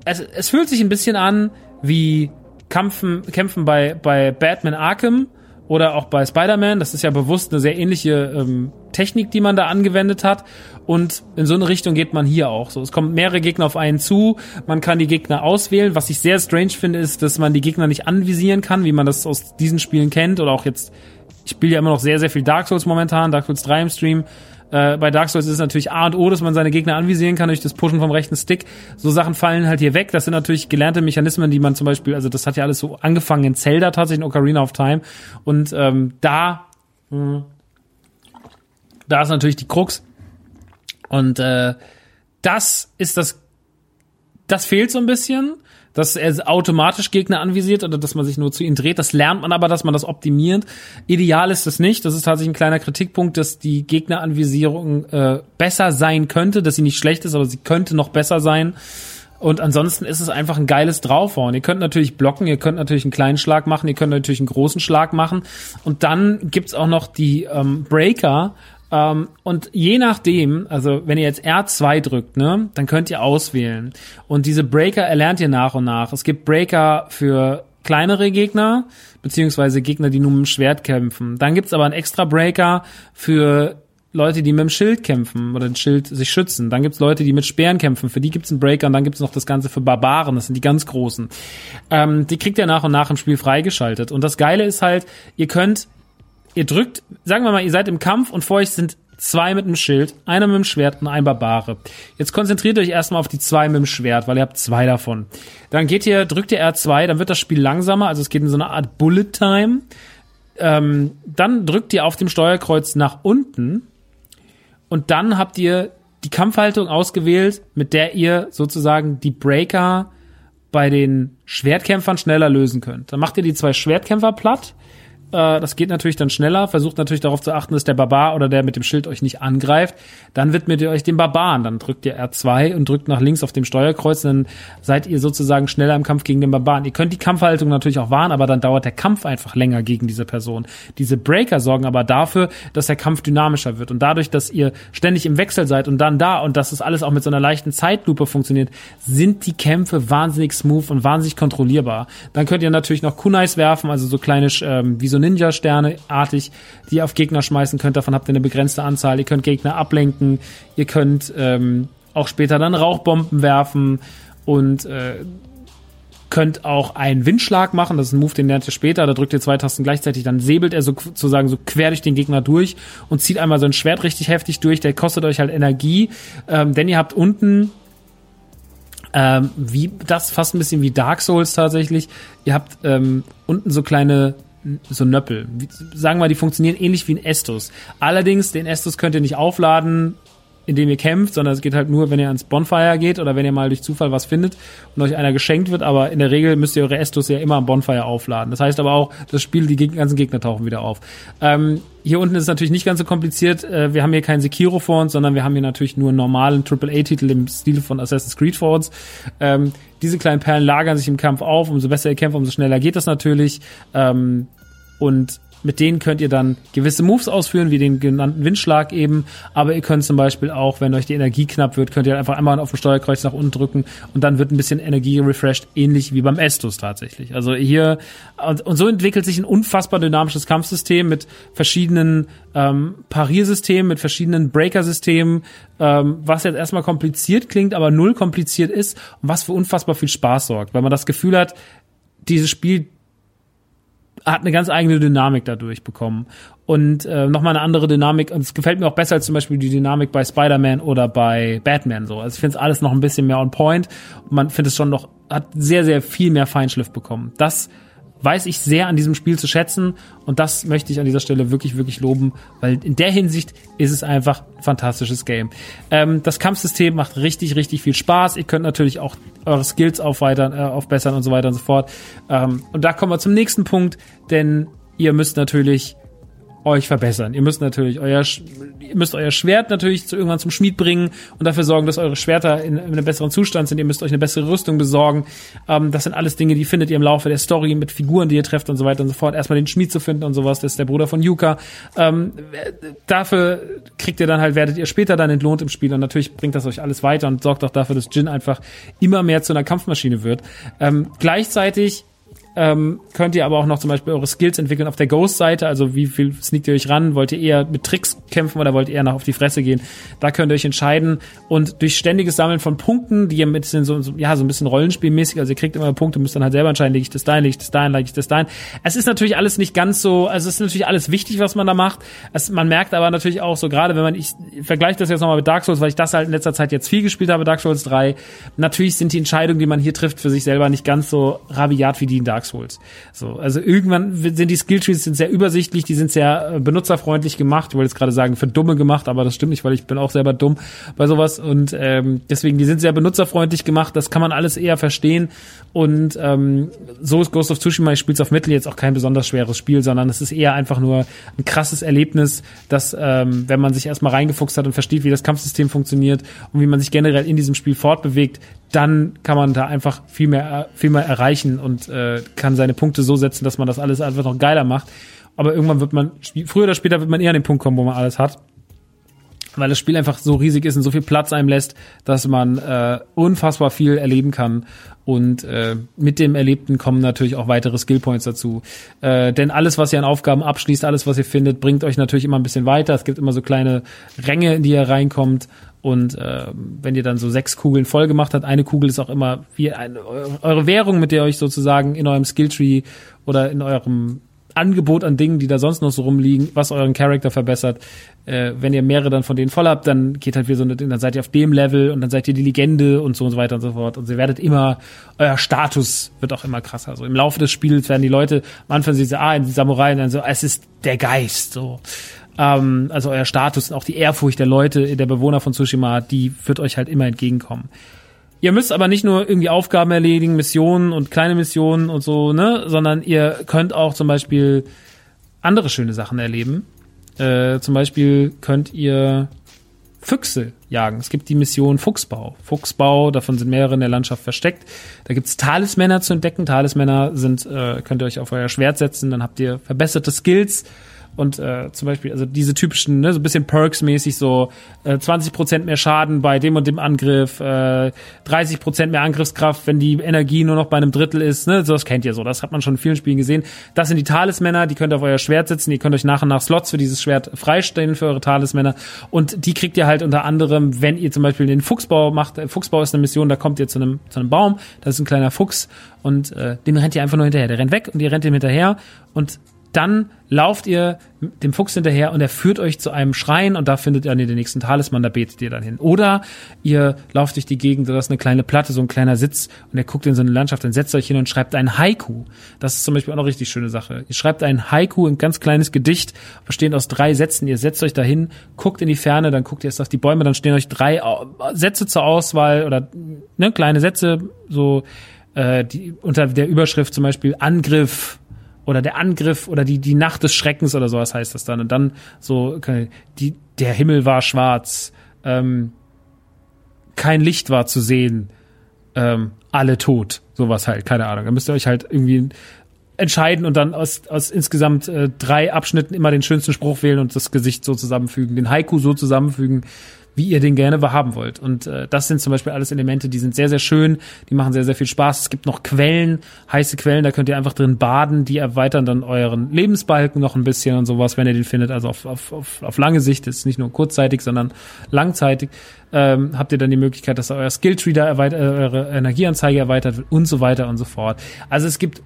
es, es fühlt sich ein bisschen an wie Kämpfen, Kämpfen bei, bei Batman Arkham oder auch bei Spider-Man. Das ist ja bewusst eine sehr ähnliche ähm, Technik, die man da angewendet hat. Und in so eine Richtung geht man hier auch. So, es kommen mehrere Gegner auf einen zu. Man kann die Gegner auswählen. Was ich sehr strange finde, ist, dass man die Gegner nicht anvisieren kann, wie man das aus diesen Spielen kennt oder auch jetzt. Ich spiele ja immer noch sehr, sehr viel Dark Souls momentan, Dark Souls 3 im Stream. Äh, bei Dark Souls ist es natürlich A und O, dass man seine Gegner anvisieren kann durch das Pushen vom rechten Stick. So Sachen fallen halt hier weg. Das sind natürlich gelernte Mechanismen, die man zum Beispiel, also das hat ja alles so angefangen in Zelda tatsächlich, in Ocarina of Time. Und ähm, da, mh, hm, da ist natürlich die Krux. Und äh, das ist das, das fehlt so ein bisschen dass er automatisch Gegner anvisiert oder dass man sich nur zu ihnen dreht. Das lernt man aber, dass man das optimiert. Ideal ist es nicht. Das ist tatsächlich ein kleiner Kritikpunkt, dass die Gegneranvisierung äh, besser sein könnte, dass sie nicht schlecht ist, aber sie könnte noch besser sein. Und ansonsten ist es einfach ein geiles Draufhauen. Ihr könnt natürlich blocken, ihr könnt natürlich einen kleinen Schlag machen, ihr könnt natürlich einen großen Schlag machen. Und dann gibt's auch noch die ähm, Breaker, ähm, und je nachdem, also wenn ihr jetzt R2 drückt, ne, dann könnt ihr auswählen. Und diese Breaker erlernt ihr nach und nach. Es gibt Breaker für kleinere Gegner, beziehungsweise Gegner, die nur mit dem Schwert kämpfen. Dann gibt's aber einen extra Breaker für Leute, die mit dem Schild kämpfen oder den Schild sich schützen. Dann gibt's Leute, die mit Speeren kämpfen. Für die gibt's einen Breaker und dann gibt's noch das Ganze für Barbaren. Das sind die ganz großen. Ähm, die kriegt ihr nach und nach im Spiel freigeschaltet. Und das Geile ist halt, ihr könnt ihr drückt, sagen wir mal, ihr seid im Kampf und vor euch sind zwei mit einem Schild, einer mit dem Schwert und ein Barbare. Jetzt konzentriert euch erstmal auf die zwei mit dem Schwert, weil ihr habt zwei davon. Dann geht ihr, drückt ihr R2, dann wird das Spiel langsamer, also es geht in so eine Art Bullet Time. Ähm, dann drückt ihr auf dem Steuerkreuz nach unten und dann habt ihr die Kampfhaltung ausgewählt, mit der ihr sozusagen die Breaker bei den Schwertkämpfern schneller lösen könnt. Dann macht ihr die zwei Schwertkämpfer platt, Äh, das geht natürlich dann schneller. Versucht natürlich darauf zu achten, dass der Barbar oder der mit dem Schild euch nicht angreift. Dann widmet ihr euch dem Barbaren. Dann drückt ihr R2 und drückt nach links auf dem Steuerkreuz. Dann seid ihr sozusagen schneller im Kampf gegen den Barbaren. Ihr könnt die Kampfhaltung natürlich auch wahren, aber dann dauert der Kampf einfach länger gegen diese Person. Diese Breaker sorgen aber dafür, dass der Kampf dynamischer wird. Und dadurch, dass ihr ständig im Wechsel seid und dann da und dass es alles auch mit so einer leichten Zeitlupe funktioniert, sind die Kämpfe wahnsinnig smooth und wahnsinnig kontrollierbar. Dann könnt ihr natürlich noch Kunais werfen, also so kleine, ähm, wie so Ninja-Sterne artig, die ihr auf Gegner schmeißen könnt. Davon habt ihr eine begrenzte Anzahl. Ihr könnt Gegner ablenken. Ihr könnt ähm, auch später dann Rauchbomben werfen und äh, könnt auch einen Windschlag machen. Das ist ein Move, den lernt ihr später. Da drückt ihr zwei Tasten gleichzeitig, dann säbelt er sozusagen so quer durch den Gegner durch und zieht einmal so ein Schwert richtig heftig durch. Der kostet euch halt Energie, ähm, denn ihr habt unten ähm, wie das fast ein bisschen wie Dark Souls tatsächlich. Ihr habt ähm, unten so kleine so Nöppel. Sagen wir die funktionieren ähnlich wie ein Estus. Allerdings, den Estus könnt ihr nicht aufladen, indem ihr kämpft, sondern es geht halt nur, wenn ihr ans Bonfire geht oder wenn ihr mal durch Zufall was findet und euch einer geschenkt wird. Aber in der Regel müsst ihr eure Estus ja immer am Bonfire aufladen. Das heißt aber auch, das Spiel, die ganzen Gegner tauchen wieder auf. Ähm, hier unten ist es natürlich nicht ganz so kompliziert. Äh, wir haben hier kein Sekiro vor uns, sondern wir haben hier natürlich nur einen normalen AAA-Titel im Stil von Assassin's Creed vor uns. Ähm, diese kleinen Perlen lagern sich im Kampf auf. Umso besser ihr kämpft, umso schneller geht das natürlich. Ähm, und mit denen könnt ihr dann gewisse Moves ausführen, wie den genannten Windschlag eben. Aber ihr könnt zum Beispiel auch, wenn euch die Energie knapp wird, könnt ihr einfach einmal auf dem Steuerkreuz nach unten drücken und dann wird ein bisschen Energie refreshed, ähnlich wie beim Estus tatsächlich. Also hier, und, so entwickelt sich ein unfassbar dynamisches Kampfsystem mit verschiedenen ähm, Pariersystemen, mit verschiedenen Breaker-Systemen, ähm, was jetzt erstmal kompliziert klingt, aber null kompliziert ist und was für unfassbar viel Spaß sorgt, weil man das Gefühl hat, dieses Spiel hat eine ganz eigene Dynamik dadurch bekommen. Und äh, nochmal eine andere Dynamik. Und es gefällt mir auch besser als zum Beispiel die Dynamik bei Spider-Man oder bei Batman so. Also ich finde es alles noch ein bisschen mehr on point. Und man findet es schon noch, hat sehr, sehr viel mehr Feinschliff bekommen. Das weiß ich sehr an diesem Spiel zu schätzen und das möchte ich an dieser Stelle wirklich, wirklich loben, weil in der Hinsicht ist es einfach ein fantastisches Game. Ähm, das Kampfsystem macht richtig, richtig viel Spaß. Ihr könnt natürlich auch eure Skills aufweitern, äh, aufbessern und so weiter und so fort. Ähm, und da kommen wir zum nächsten Punkt, denn ihr müsst natürlich euch verbessern. Ihr müsst natürlich euer, ihr müsst euer Schwert natürlich zu, irgendwann zum Schmied bringen und dafür sorgen, dass eure Schwerter in, in einem besseren Zustand sind. Ihr müsst euch eine bessere Rüstung besorgen. Ähm, das sind alles Dinge, die findet ihr im Laufe der Story mit Figuren, die ihr trefft und so weiter und so fort. Erstmal den Schmied zu finden und sowas, das ist der Bruder von Yuka. Ähm, dafür kriegt ihr dann halt, werdet ihr später dann entlohnt im Spiel und natürlich bringt das euch alles weiter und sorgt auch dafür, dass Jin einfach immer mehr zu einer Kampfmaschine wird. Ähm, gleichzeitig ähm, könnt ihr aber auch noch zum Beispiel eure Skills entwickeln auf der Ghost-Seite. Also wie viel sneakt ihr euch ran? Wollt ihr eher mit Tricks kämpfen oder wollt ihr eher nach auf die Fresse gehen? Da könnt ihr euch entscheiden. Und durch ständiges Sammeln von Punkten, die ihr mit so, so, ja, so ein bisschen rollenspielmäßig, also ihr kriegt immer Punkte, müsst dann halt selber entscheiden, lege ich das da lege ich das da lege ich das da Es ist natürlich alles nicht ganz so, also es ist natürlich alles wichtig, was man da macht. Es, man merkt aber natürlich auch so, gerade wenn man, ich vergleiche das jetzt nochmal mit Dark Souls, weil ich das halt in letzter Zeit jetzt viel gespielt habe, Dark Souls 3. Natürlich sind die Entscheidungen, die man hier trifft, für sich selber nicht ganz so rabiat wie die in Dark Dark Souls. So, also irgendwann sind die Skilltrees sind sehr übersichtlich, die sind sehr äh, benutzerfreundlich gemacht. Ich wollte jetzt gerade sagen, für Dumme gemacht, aber das stimmt nicht, weil ich bin auch selber dumm bei sowas und ähm, deswegen, die sind sehr benutzerfreundlich gemacht. Das kann man alles eher verstehen und ähm, so ist Ghost of Tsushima, ich spiele es auf Mittel jetzt auch kein besonders schweres Spiel, sondern es ist eher einfach nur ein krasses Erlebnis, dass ähm, wenn man sich erstmal reingefuchst hat und versteht, wie das Kampfsystem funktioniert und wie man sich generell in diesem Spiel fortbewegt, dann kann man da einfach viel mehr, viel mehr erreichen und äh, kann seine Punkte so setzen, dass man das alles einfach noch geiler macht. Aber irgendwann wird man, früher oder später wird man eher an den Punkt kommen, wo man alles hat. Weil das Spiel einfach so riesig ist und so viel Platz einem lässt, dass man äh, unfassbar viel erleben kann. Und äh, mit dem Erlebten kommen natürlich auch weitere Skillpoints dazu. Äh, denn alles, was ihr an Aufgaben abschließt, alles, was ihr findet, bringt euch natürlich immer ein bisschen weiter. Es gibt immer so kleine Ränge, in die ihr reinkommt. Und äh, wenn ihr dann so sechs Kugeln voll gemacht habt, eine Kugel ist auch immer wie eine, eure Währung, mit der ihr euch sozusagen in eurem Skilltree oder in eurem Angebot an Dingen, die da sonst noch so rumliegen, was euren Charakter verbessert. Äh, wenn ihr mehrere dann von denen voll habt, dann geht halt wieder so eine, dann seid ihr auf dem Level und dann seid ihr die Legende und so und so weiter und so fort. Und ihr werdet immer, euer Status wird auch immer krasser. Also im Laufe des Spiels werden die Leute am Anfang sie so, ah, in die Samurai, und dann so, es ist der Geist, so. Ähm, also euer Status und auch die Ehrfurcht der Leute, der Bewohner von Tsushima, die wird euch halt immer entgegenkommen. Ihr müsst aber nicht nur irgendwie Aufgaben erledigen, Missionen und kleine Missionen und so, ne, sondern ihr könnt auch zum Beispiel andere schöne Sachen erleben. Äh, zum Beispiel könnt ihr Füchse jagen. Es gibt die Mission Fuchsbau. Fuchsbau, davon sind mehrere in der Landschaft versteckt. Da gibt's Talismänner zu entdecken. Talismänner sind, äh, könnt ihr euch auf euer Schwert setzen, dann habt ihr verbesserte Skills und äh, zum Beispiel, also diese typischen, ne, so ein bisschen Perks-mäßig, so äh, 20% mehr Schaden bei dem und dem Angriff, äh, 30% mehr Angriffskraft, wenn die Energie nur noch bei einem Drittel ist, ne, so das kennt ihr so, das hat man schon in vielen Spielen gesehen. Das sind die Talismänner, die könnt ihr auf euer Schwert setzen, ihr könnt euch nach und nach Slots für dieses Schwert freistellen für eure Talismänner. Und die kriegt ihr halt unter anderem, wenn ihr zum Beispiel den Fuchsbau macht, äh, Fuchsbau ist eine Mission, da kommt ihr zu einem, zu einem Baum, das ist ein kleiner Fuchs und äh, dem rennt ihr einfach nur hinterher, der rennt weg und ihr rennt ihm hinterher und dann lauft ihr dem Fuchs hinterher und er führt euch zu einem Schrein und da findet ihr den nächsten Talisman, da betet ihr dann hin. Oder ihr lauft durch die Gegend, da ist eine kleine Platte, so ein kleiner Sitz und er guckt in so eine Landschaft, dann setzt euch hin und schreibt ein Haiku. Das ist zum Beispiel auch eine richtig schöne Sache. Ihr schreibt ein Haiku, ein ganz kleines Gedicht, bestehend aus drei Sätzen. Ihr setzt euch dahin, guckt in die Ferne, dann guckt ihr erst auf die Bäume, dann stehen euch drei Sätze zur Auswahl oder ne, kleine Sätze, so äh, die, unter der Überschrift zum Beispiel Angriff, oder der Angriff oder die, die Nacht des Schreckens oder sowas heißt das dann. Und dann so, die, der Himmel war schwarz, ähm, kein Licht war zu sehen, ähm, alle tot, sowas halt, keine Ahnung. Da müsst ihr euch halt irgendwie entscheiden und dann aus, aus insgesamt äh, drei Abschnitten immer den schönsten Spruch wählen und das Gesicht so zusammenfügen, den Haiku so zusammenfügen, wie ihr den gerne haben wollt. Und äh, das sind zum Beispiel alles Elemente, die sind sehr, sehr schön, die machen sehr, sehr viel Spaß. Es gibt noch Quellen, heiße Quellen, da könnt ihr einfach drin baden, die erweitern dann euren Lebensbalken noch ein bisschen und sowas, wenn ihr den findet. Also auf, auf, auf, auf lange Sicht ist nicht nur kurzzeitig, sondern langzeitig ähm, habt ihr dann die Möglichkeit, dass euer Skilltree da erweitert, äh, eure Energieanzeige erweitert wird und so weiter und so fort. Also es gibt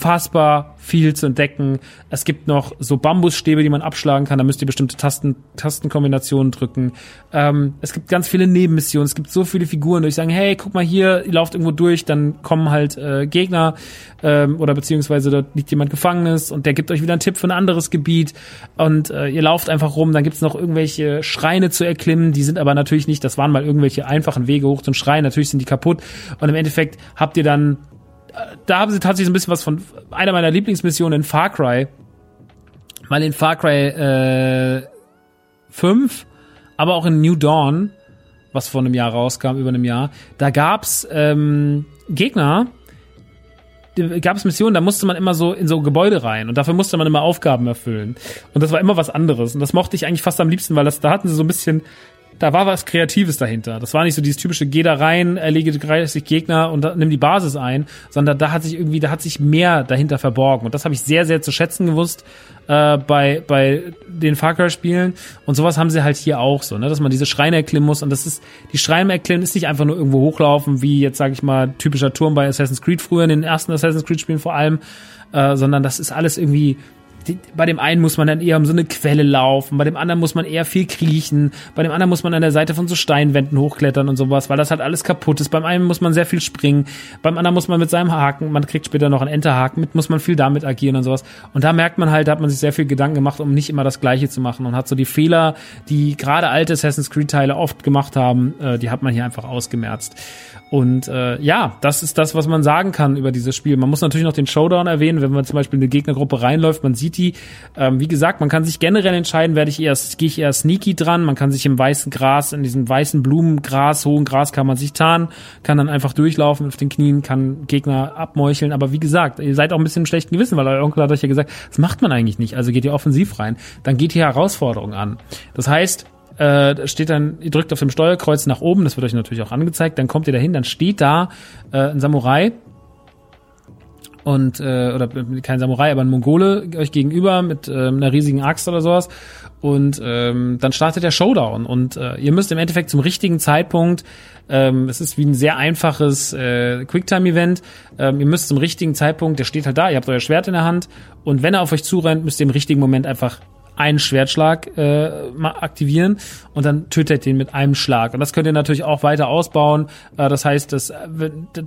unfassbar viel zu entdecken. Es gibt noch so Bambusstäbe, die man abschlagen kann. Da müsst ihr bestimmte Tasten, Tastenkombinationen drücken. Ähm, es gibt ganz viele Nebenmissionen. Es gibt so viele Figuren, die sagen, hey, guck mal hier, ihr lauft irgendwo durch, dann kommen halt äh, Gegner ähm, oder beziehungsweise dort liegt jemand Gefangenes und der gibt euch wieder einen Tipp für ein anderes Gebiet und äh, ihr lauft einfach rum. Dann gibt's noch irgendwelche Schreine zu erklimmen. Die sind aber natürlich nicht, das waren mal irgendwelche einfachen Wege hoch zum Schrein. Natürlich sind die kaputt und im Endeffekt habt ihr dann da haben sie tatsächlich so ein bisschen was von einer meiner Lieblingsmissionen in Far Cry. Mal in Far Cry äh, 5, aber auch in New Dawn, was vor einem Jahr rauskam, über einem Jahr. Da gab's ähm, Gegner, gab es Missionen, da musste man immer so in so Gebäude rein und dafür musste man immer Aufgaben erfüllen. Und das war immer was anderes. Und das mochte ich eigentlich fast am liebsten, weil das, da hatten sie so ein bisschen da war was Kreatives dahinter. Das war nicht so dieses typische, geh da rein, erlege 30 Gegner und nimm die Basis ein, sondern da hat sich irgendwie, da hat sich mehr dahinter verborgen. Und das habe ich sehr, sehr zu schätzen gewusst äh, bei, bei den Far Cry-Spielen. Und sowas haben sie halt hier auch so, ne? dass man diese Schreine erklimmen muss. Und das ist, die Schreine erklimmen ist nicht einfach nur irgendwo hochlaufen, wie jetzt, sage ich mal, typischer Turm bei Assassin's Creed früher, in den ersten Assassin's Creed-Spielen vor allem, äh, sondern das ist alles irgendwie bei dem einen muss man dann eher um so eine Quelle laufen, bei dem anderen muss man eher viel kriechen, bei dem anderen muss man an der Seite von so Steinwänden hochklettern und sowas, weil das halt alles kaputt ist. Beim einen muss man sehr viel springen, beim anderen muss man mit seinem Haken, man kriegt später noch einen Enterhaken, mit muss man viel damit agieren und sowas. Und da merkt man halt, da hat man sich sehr viel Gedanken gemacht, um nicht immer das Gleiche zu machen und hat so die Fehler, die gerade alte Assassin's Creed Teile oft gemacht haben, äh, die hat man hier einfach ausgemerzt. Und äh, ja, das ist das, was man sagen kann über dieses Spiel. Man muss natürlich noch den Showdown erwähnen, wenn man zum Beispiel in eine Gegnergruppe reinläuft, man sieht die. Ähm, wie gesagt, man kann sich generell entscheiden, werde ich eher, gehe ich eher sneaky dran. Man kann sich im weißen Gras, in diesem weißen Blumengras, hohen Gras kann man sich tarnen, kann dann einfach durchlaufen auf den Knien, kann Gegner abmeucheln. Aber wie gesagt, ihr seid auch ein bisschen im schlechten Gewissen, weil euer Onkel hat euch ja gesagt, das macht man eigentlich nicht. Also geht ihr offensiv rein. Dann geht ihr Herausforderungen an. Das heißt, äh, steht dann, ihr drückt auf dem Steuerkreuz nach oben, das wird euch natürlich auch angezeigt, dann kommt ihr dahin, dann steht da äh, ein Samurai. Und äh, oder kein Samurai, aber ein Mongole euch gegenüber mit äh, einer riesigen Axt oder sowas. Und ähm, dann startet der Showdown. Und äh, ihr müsst im Endeffekt zum richtigen Zeitpunkt ähm, es ist wie ein sehr einfaches äh, Quicktime-Event. Ähm, ihr müsst zum richtigen Zeitpunkt, der steht halt da, ihr habt euer Schwert in der Hand. Und wenn er auf euch zurennt, müsst ihr im richtigen Moment einfach einen Schwertschlag äh, aktivieren und dann tötet den mit einem Schlag. Und das könnt ihr natürlich auch weiter ausbauen. Äh, das heißt, dass,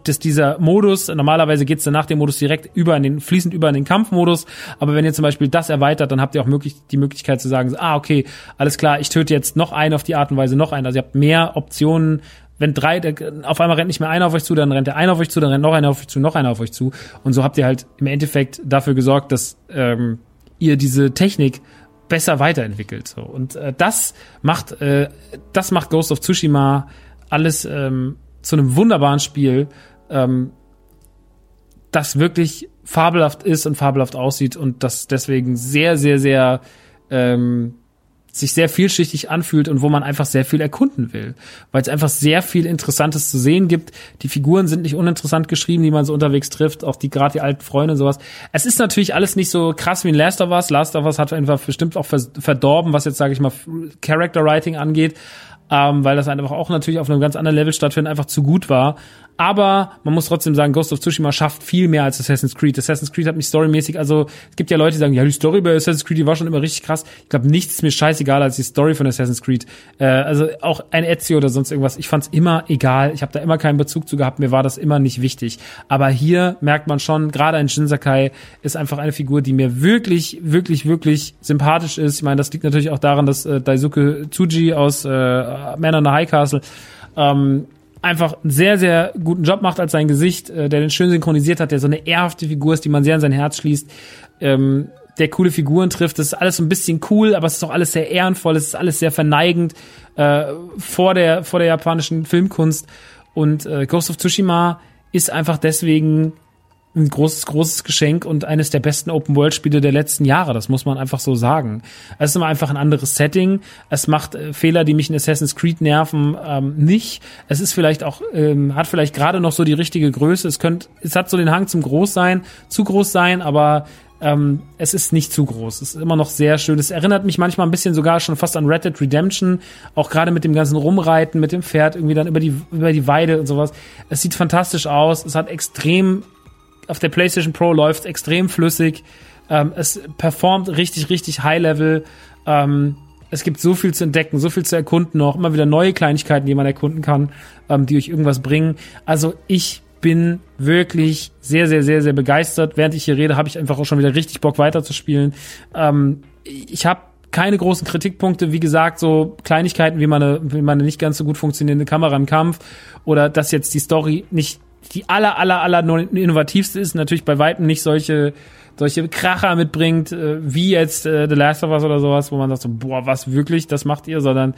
dass dieser Modus, normalerweise geht's dann nach dem Modus direkt über in den, fließend über in den Kampfmodus. Aber wenn ihr zum Beispiel das erweitert, dann habt ihr auch möglich, die Möglichkeit zu sagen, ah, okay, alles klar, ich töte jetzt noch einen auf die Art und Weise, noch einen. Also ihr habt mehr Optionen, wenn drei, auf einmal rennt nicht mehr einer auf euch zu, dann rennt der einer auf euch zu, dann rennt noch einer auf euch zu, noch einer auf euch zu. Und so habt ihr halt im Endeffekt dafür gesorgt, dass ähm, ihr diese Technik besser weiterentwickelt. So. Und äh, das macht, äh, das macht Ghost of Tsushima alles ähm, zu einem wunderbaren Spiel, ähm, das wirklich fabelhaft ist und fabelhaft aussieht und das deswegen sehr, sehr, sehr ähm, sich sehr vielschichtig anfühlt und wo man einfach sehr viel erkunden will, weil es einfach sehr viel Interessantes zu sehen gibt. Die Figuren sind nicht uninteressant geschrieben, die man so unterwegs trifft, auch die gerade die alten Freunde und sowas. Es ist natürlich alles nicht so krass wie in Last of Us. Last of Us hat einfach bestimmt auch verdorben, was jetzt sage ich mal Character Writing angeht, ähm, weil das einfach auch natürlich auf einem ganz anderen Level stattfindet, einfach zu gut war. Aber man muss trotzdem sagen, Ghost of Tsushima schafft viel mehr als Assassin's Creed. Assassin's Creed hat mich storymäßig, also es gibt ja Leute, die sagen, ja, die Story bei Assassin's Creed, die war schon immer richtig krass. Ich glaube, nichts ist mir scheißegal als die Story von Assassin's Creed. Äh, also auch ein Ezio oder sonst irgendwas. Ich fand's immer egal. Ich habe da immer keinen Bezug zu gehabt. Mir war das immer nicht wichtig. Aber hier merkt man schon, gerade ein Shin Sakai ist einfach eine Figur, die mir wirklich, wirklich, wirklich sympathisch ist. Ich meine, das liegt natürlich auch daran, dass äh, Daisuke Tsuji aus äh, Man on the High Castle ähm, einfach einen sehr, sehr guten Job macht als sein Gesicht, äh, der den schön synchronisiert hat, der so eine ehrhafte Figur ist, die man sehr an sein Herz schließt, ähm, der coole Figuren trifft. Das ist alles so ein bisschen cool, aber es ist auch alles sehr ehrenvoll, es ist alles sehr verneigend äh, vor, der, vor der japanischen Filmkunst. Und äh, Ghost of Tsushima ist einfach deswegen ein großes, großes Geschenk und eines der besten Open-World-Spiele der letzten Jahre. Das muss man einfach so sagen. Es ist immer einfach ein anderes Setting. Es macht äh, Fehler, die mich in Assassin's Creed nerven, ähm, nicht. Es ist vielleicht auch, ähm, hat vielleicht gerade noch so die richtige Größe. Es könnte, es hat so den Hang zum Großsein, zu groß sein, aber ähm, es ist nicht zu groß. Es ist immer noch sehr schön. Es erinnert mich manchmal ein bisschen sogar schon fast an Red Dead Redemption, auch gerade mit dem ganzen Rumreiten, mit dem Pferd irgendwie dann über die über die Weide und sowas. Es sieht fantastisch aus. Es hat extrem auf der PlayStation Pro läuft extrem flüssig. Ähm, es performt richtig, richtig High Level. Ähm, es gibt so viel zu entdecken, so viel zu erkunden noch, immer wieder neue Kleinigkeiten, die man erkunden kann, ähm, die euch irgendwas bringen. Also ich bin wirklich sehr, sehr, sehr, sehr begeistert. Während ich hier rede, habe ich einfach auch schon wieder richtig Bock weiterzuspielen. Ähm, ich habe keine großen Kritikpunkte, wie gesagt, so Kleinigkeiten wie meine, wie meine nicht ganz so gut funktionierende Kamera im Kampf oder dass jetzt die Story nicht die aller, aller, aller innovativste ist, natürlich bei Weitem nicht solche, solche Kracher mitbringt, äh, wie jetzt äh, The Last of Us oder sowas, wo man sagt so, boah, was wirklich, das macht ihr, sondern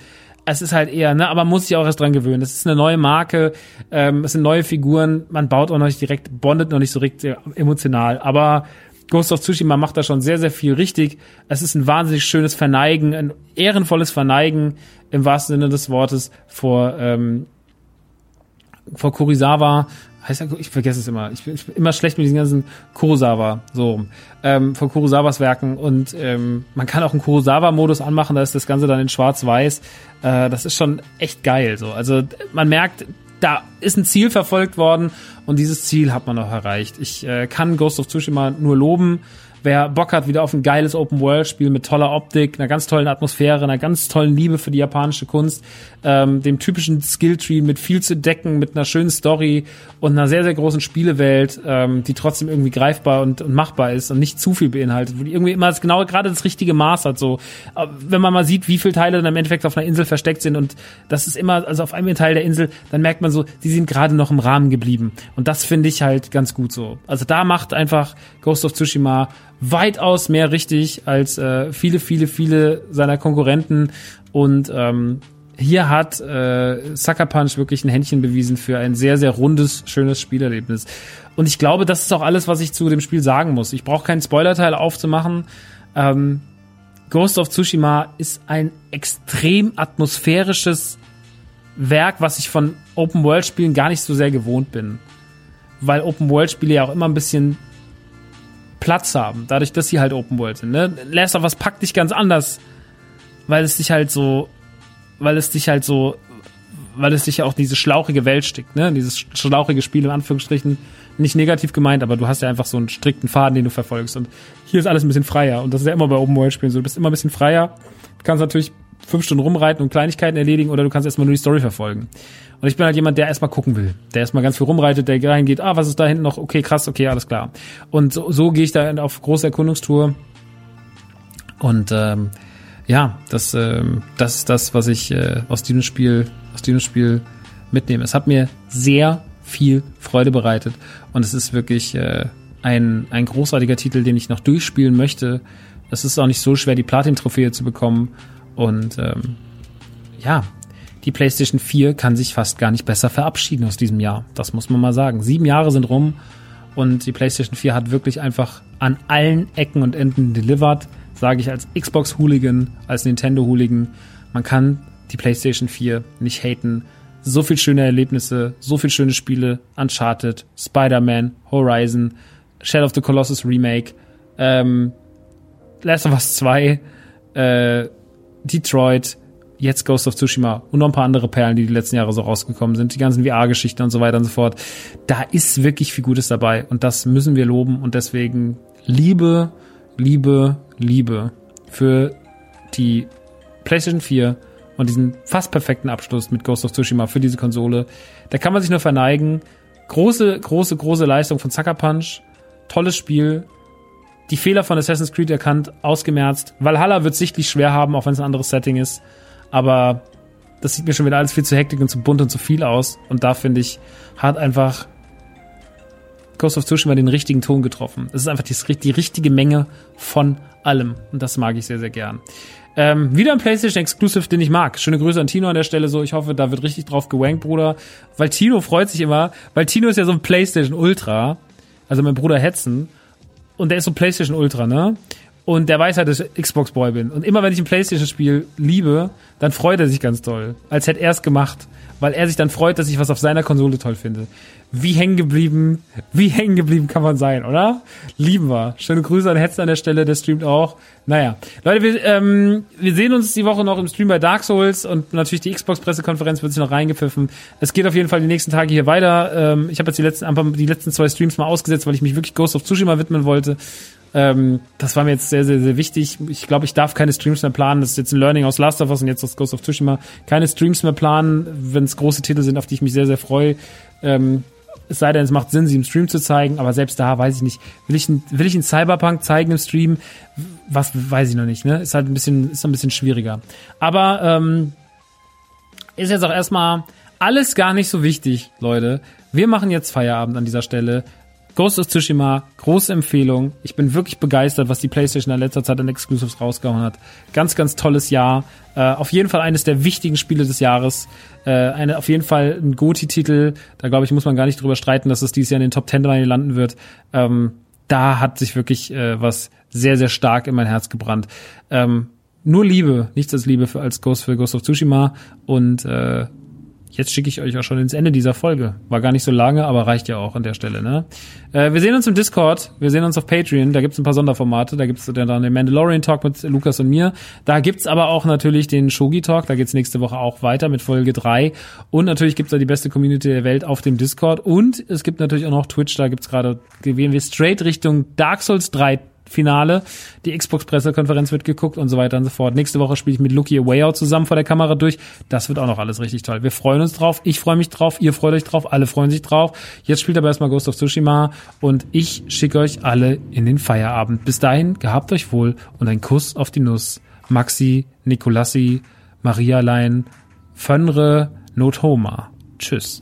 es ist halt eher, ne, aber man muss sich auch erst dran gewöhnen. Es ist eine neue Marke, ähm, es sind neue Figuren, man baut auch noch nicht direkt, bondet noch nicht so richtig emotional, aber Ghost of Tsushima macht da schon sehr, sehr viel richtig. Es ist ein wahnsinnig schönes Verneigen, ein ehrenvolles Verneigen im wahrsten Sinne des Wortes vor, ähm, vor Kurisawa, heißt er, ich vergesse es immer. Ich bin, ich bin immer schlecht mit diesen ganzen Kurosawa, so, ähm, von Kurosawas Werken. Und ähm, man kann auch einen Kurosawa-Modus anmachen, da ist das Ganze dann in schwarz-weiß. Äh, das ist schon echt geil, so. Also man merkt, da ist ein Ziel verfolgt worden und dieses Ziel hat man auch erreicht. Ich äh, kann Ghost of Tsushima nur loben. Wer Bock hat wieder auf ein geiles Open-World-Spiel mit toller Optik, einer ganz tollen Atmosphäre, einer ganz tollen Liebe für die japanische Kunst, ähm, dem typischen Skilltree mit viel zu decken, mit einer schönen Story und einer sehr, sehr großen Spielewelt, ähm, die trotzdem irgendwie greifbar und, und machbar ist und nicht zu viel beinhaltet, wo die irgendwie immer das, genau gerade das richtige Maß hat. So, wenn man mal sieht, wie viele Teile dann im Endeffekt auf einer Insel versteckt sind und das ist immer, also auf einem Teil der Insel, dann merkt man so, die sind gerade noch im Rahmen geblieben. Und das finde ich halt ganz gut so. Also da macht einfach Ghost of Tsushima weitaus mehr richtig als äh, viele, viele, viele seiner Konkurrenten. Und ähm, hier hat äh, Sucker Punch wirklich ein Händchen bewiesen für ein sehr, sehr rundes, schönes Spielerlebnis. Und ich glaube, das ist auch alles, was ich zu dem Spiel sagen muss. Ich brauche keinen Spoilerteil aufzumachen. Ähm, Ghost of Tsushima ist ein extrem atmosphärisches Werk, was ich von Open-World-Spielen gar nicht so sehr gewohnt bin. Weil Open-World-Spiele ja auch immer ein bisschen Platz haben, dadurch, dass sie halt Open World sind. Ne? Last of Us packt dich ganz anders, weil es dich halt so, weil es dich halt so, weil es dich ja auch diese schlauchige Welt stickt, ne? Dieses schlauchige Spiel in Anführungsstrichen. Nicht negativ gemeint, aber du hast ja einfach so einen strikten Faden, den du verfolgst. Und hier ist alles ein bisschen freier. Und das ist ja immer bei Open World Spielen so. Du bist immer ein bisschen freier. Du kannst natürlich fünf Stunden rumreiten und Kleinigkeiten erledigen oder du kannst erstmal nur die Story verfolgen. Und ich bin halt jemand, der erstmal gucken will, der erstmal ganz viel rumreitet, der reingeht, ah, was ist da hinten noch? Okay, krass, okay, alles klar. Und so, so gehe ich da auf große Erkundungstour. Und ähm, ja, das, ähm, das ist das, was ich äh, aus diesem Spiel, aus diesem Spiel mitnehme. Es hat mir sehr viel Freude bereitet und es ist wirklich äh, ein, ein großartiger Titel, den ich noch durchspielen möchte Es ist auch nicht so schwer, die Platin-Trophäe zu bekommen. Und ähm, ja, die PlayStation 4 kann sich fast gar nicht besser verabschieden aus diesem Jahr. Das muss man mal sagen. Sieben Jahre sind rum und die PlayStation 4 hat wirklich einfach an allen Ecken und Enden delivered. Sage ich als Xbox-Hooligan, als Nintendo-Hooligan. Man kann die PlayStation 4 nicht haten. So viel schöne Erlebnisse, so viel schöne Spiele. Uncharted, Spider-Man, Horizon, Shadow of the Colossus Remake, ähm, Last of Us 2, äh, Detroit, jetzt Ghost of Tsushima und noch ein paar andere Perlen, die die letzten Jahre so rausgekommen sind, die ganzen VR-Geschichten und so weiter und so fort. Da ist wirklich viel Gutes dabei und das müssen wir loben und deswegen Liebe, Liebe, Liebe für die PlayStation 4 und diesen fast perfekten Abschluss mit Ghost of Tsushima für diese Konsole. Da kann man sich nur verneigen. Große, große, große Leistung von Sucker Punch. Tolles Spiel. Die Fehler von Assassin's Creed erkannt, ausgemerzt. Valhalla wird sichtlich schwer haben, auch wenn es ein anderes Setting ist. Aber das sieht mir schon wieder alles viel zu hektisch und zu bunt und zu viel aus. Und da finde ich, hat einfach Ghost of Tsushima den richtigen Ton getroffen. Es ist einfach die, die richtige Menge von allem. Und das mag ich sehr, sehr gern. Ähm, wieder ein PlayStation Exclusive, den ich mag. Schöne Grüße an Tino an der Stelle. So, ich hoffe, da wird richtig drauf gewankt, Bruder. Weil Tino freut sich immer, weil Tino ist ja so ein PlayStation Ultra. Also mein Bruder Hetzen. Und der ist so PlayStation Ultra, ne? Und der weiß halt, dass ich Xbox Boy bin. Und immer wenn ich ein PlayStation-Spiel liebe, dann freut er sich ganz toll. Als hätte er es gemacht. Weil er sich dann freut, dass ich was auf seiner Konsole toll finde. Wie hängen geblieben, wie hängen geblieben kann man sein, oder? Lieben wir. Schöne Grüße an Hetz an der Stelle, der streamt auch. Naja. Leute, wir, ähm, wir sehen uns die Woche noch im Stream bei Dark Souls und natürlich die Xbox-Pressekonferenz wird sich noch reingepfiffen. Es geht auf jeden Fall die nächsten Tage hier weiter. Ähm, ich habe jetzt die letzten, einfach die letzten zwei Streams mal ausgesetzt, weil ich mich wirklich Ghost of Tsushima widmen wollte. Ähm, das war mir jetzt sehr, sehr, sehr wichtig. Ich glaube, ich darf keine Streams mehr planen. Das ist jetzt ein Learning aus Last of Us und jetzt aus Ghost of Tsushima. Keine Streams mehr planen, wenn es große Titel sind, auf die ich mich sehr, sehr freue. Ähm, es sei denn, es macht Sinn, sie im Stream zu zeigen, aber selbst da weiß ich nicht. Will ich, will ich einen Cyberpunk zeigen im Stream? Was weiß ich noch nicht, ne? Ist halt ein bisschen, ist ein bisschen schwieriger. Aber ähm, ist jetzt auch erstmal alles gar nicht so wichtig, Leute. Wir machen jetzt Feierabend an dieser Stelle. Ghost of Tsushima, große Empfehlung. Ich bin wirklich begeistert, was die PlayStation in letzter Zeit an Exclusives rausgehauen hat. Ganz, ganz tolles Jahr. Äh, auf jeden Fall eines der wichtigen Spiele des Jahres. Äh, eine, auf jeden Fall ein Goti-Titel. Da glaube ich, muss man gar nicht drüber streiten, dass es dieses Jahr in den Top Ten landen wird. Ähm, da hat sich wirklich äh, was sehr, sehr stark in mein Herz gebrannt. Ähm, nur Liebe, nichts als Liebe für als Ghost für Ghost of Tsushima und äh, Jetzt schicke ich euch auch schon ins Ende dieser Folge. War gar nicht so lange, aber reicht ja auch an der Stelle. Ne? Äh, wir sehen uns im Discord, wir sehen uns auf Patreon, da gibt's ein paar Sonderformate, da gibt's dann den Mandalorian Talk mit Lukas und mir. Da gibt's aber auch natürlich den Shogi Talk, da geht's nächste Woche auch weiter mit Folge drei Und natürlich gibt's da die beste Community der Welt auf dem Discord. Und es gibt natürlich auch noch Twitch, da gibt's gerade, gehen wir straight Richtung Dark Souls 3 Finale. Die Xbox-Pressekonferenz wird geguckt und so weiter und so fort. Nächste Woche spiele ich mit Lucky Way Out zusammen vor der Kamera durch. Das wird auch noch alles richtig toll. Wir freuen uns drauf. Ich freue mich drauf. Ihr freut euch drauf. Alle freuen sich drauf. Jetzt spielt aber erstmal Ghost of Tsushima und ich schicke euch alle in den Feierabend. Bis dahin, gehabt euch wohl und ein Kuss auf die Nuss. Maxi, Nikolassi, Maria Lein, Fönre, Nothoma. Tschüss.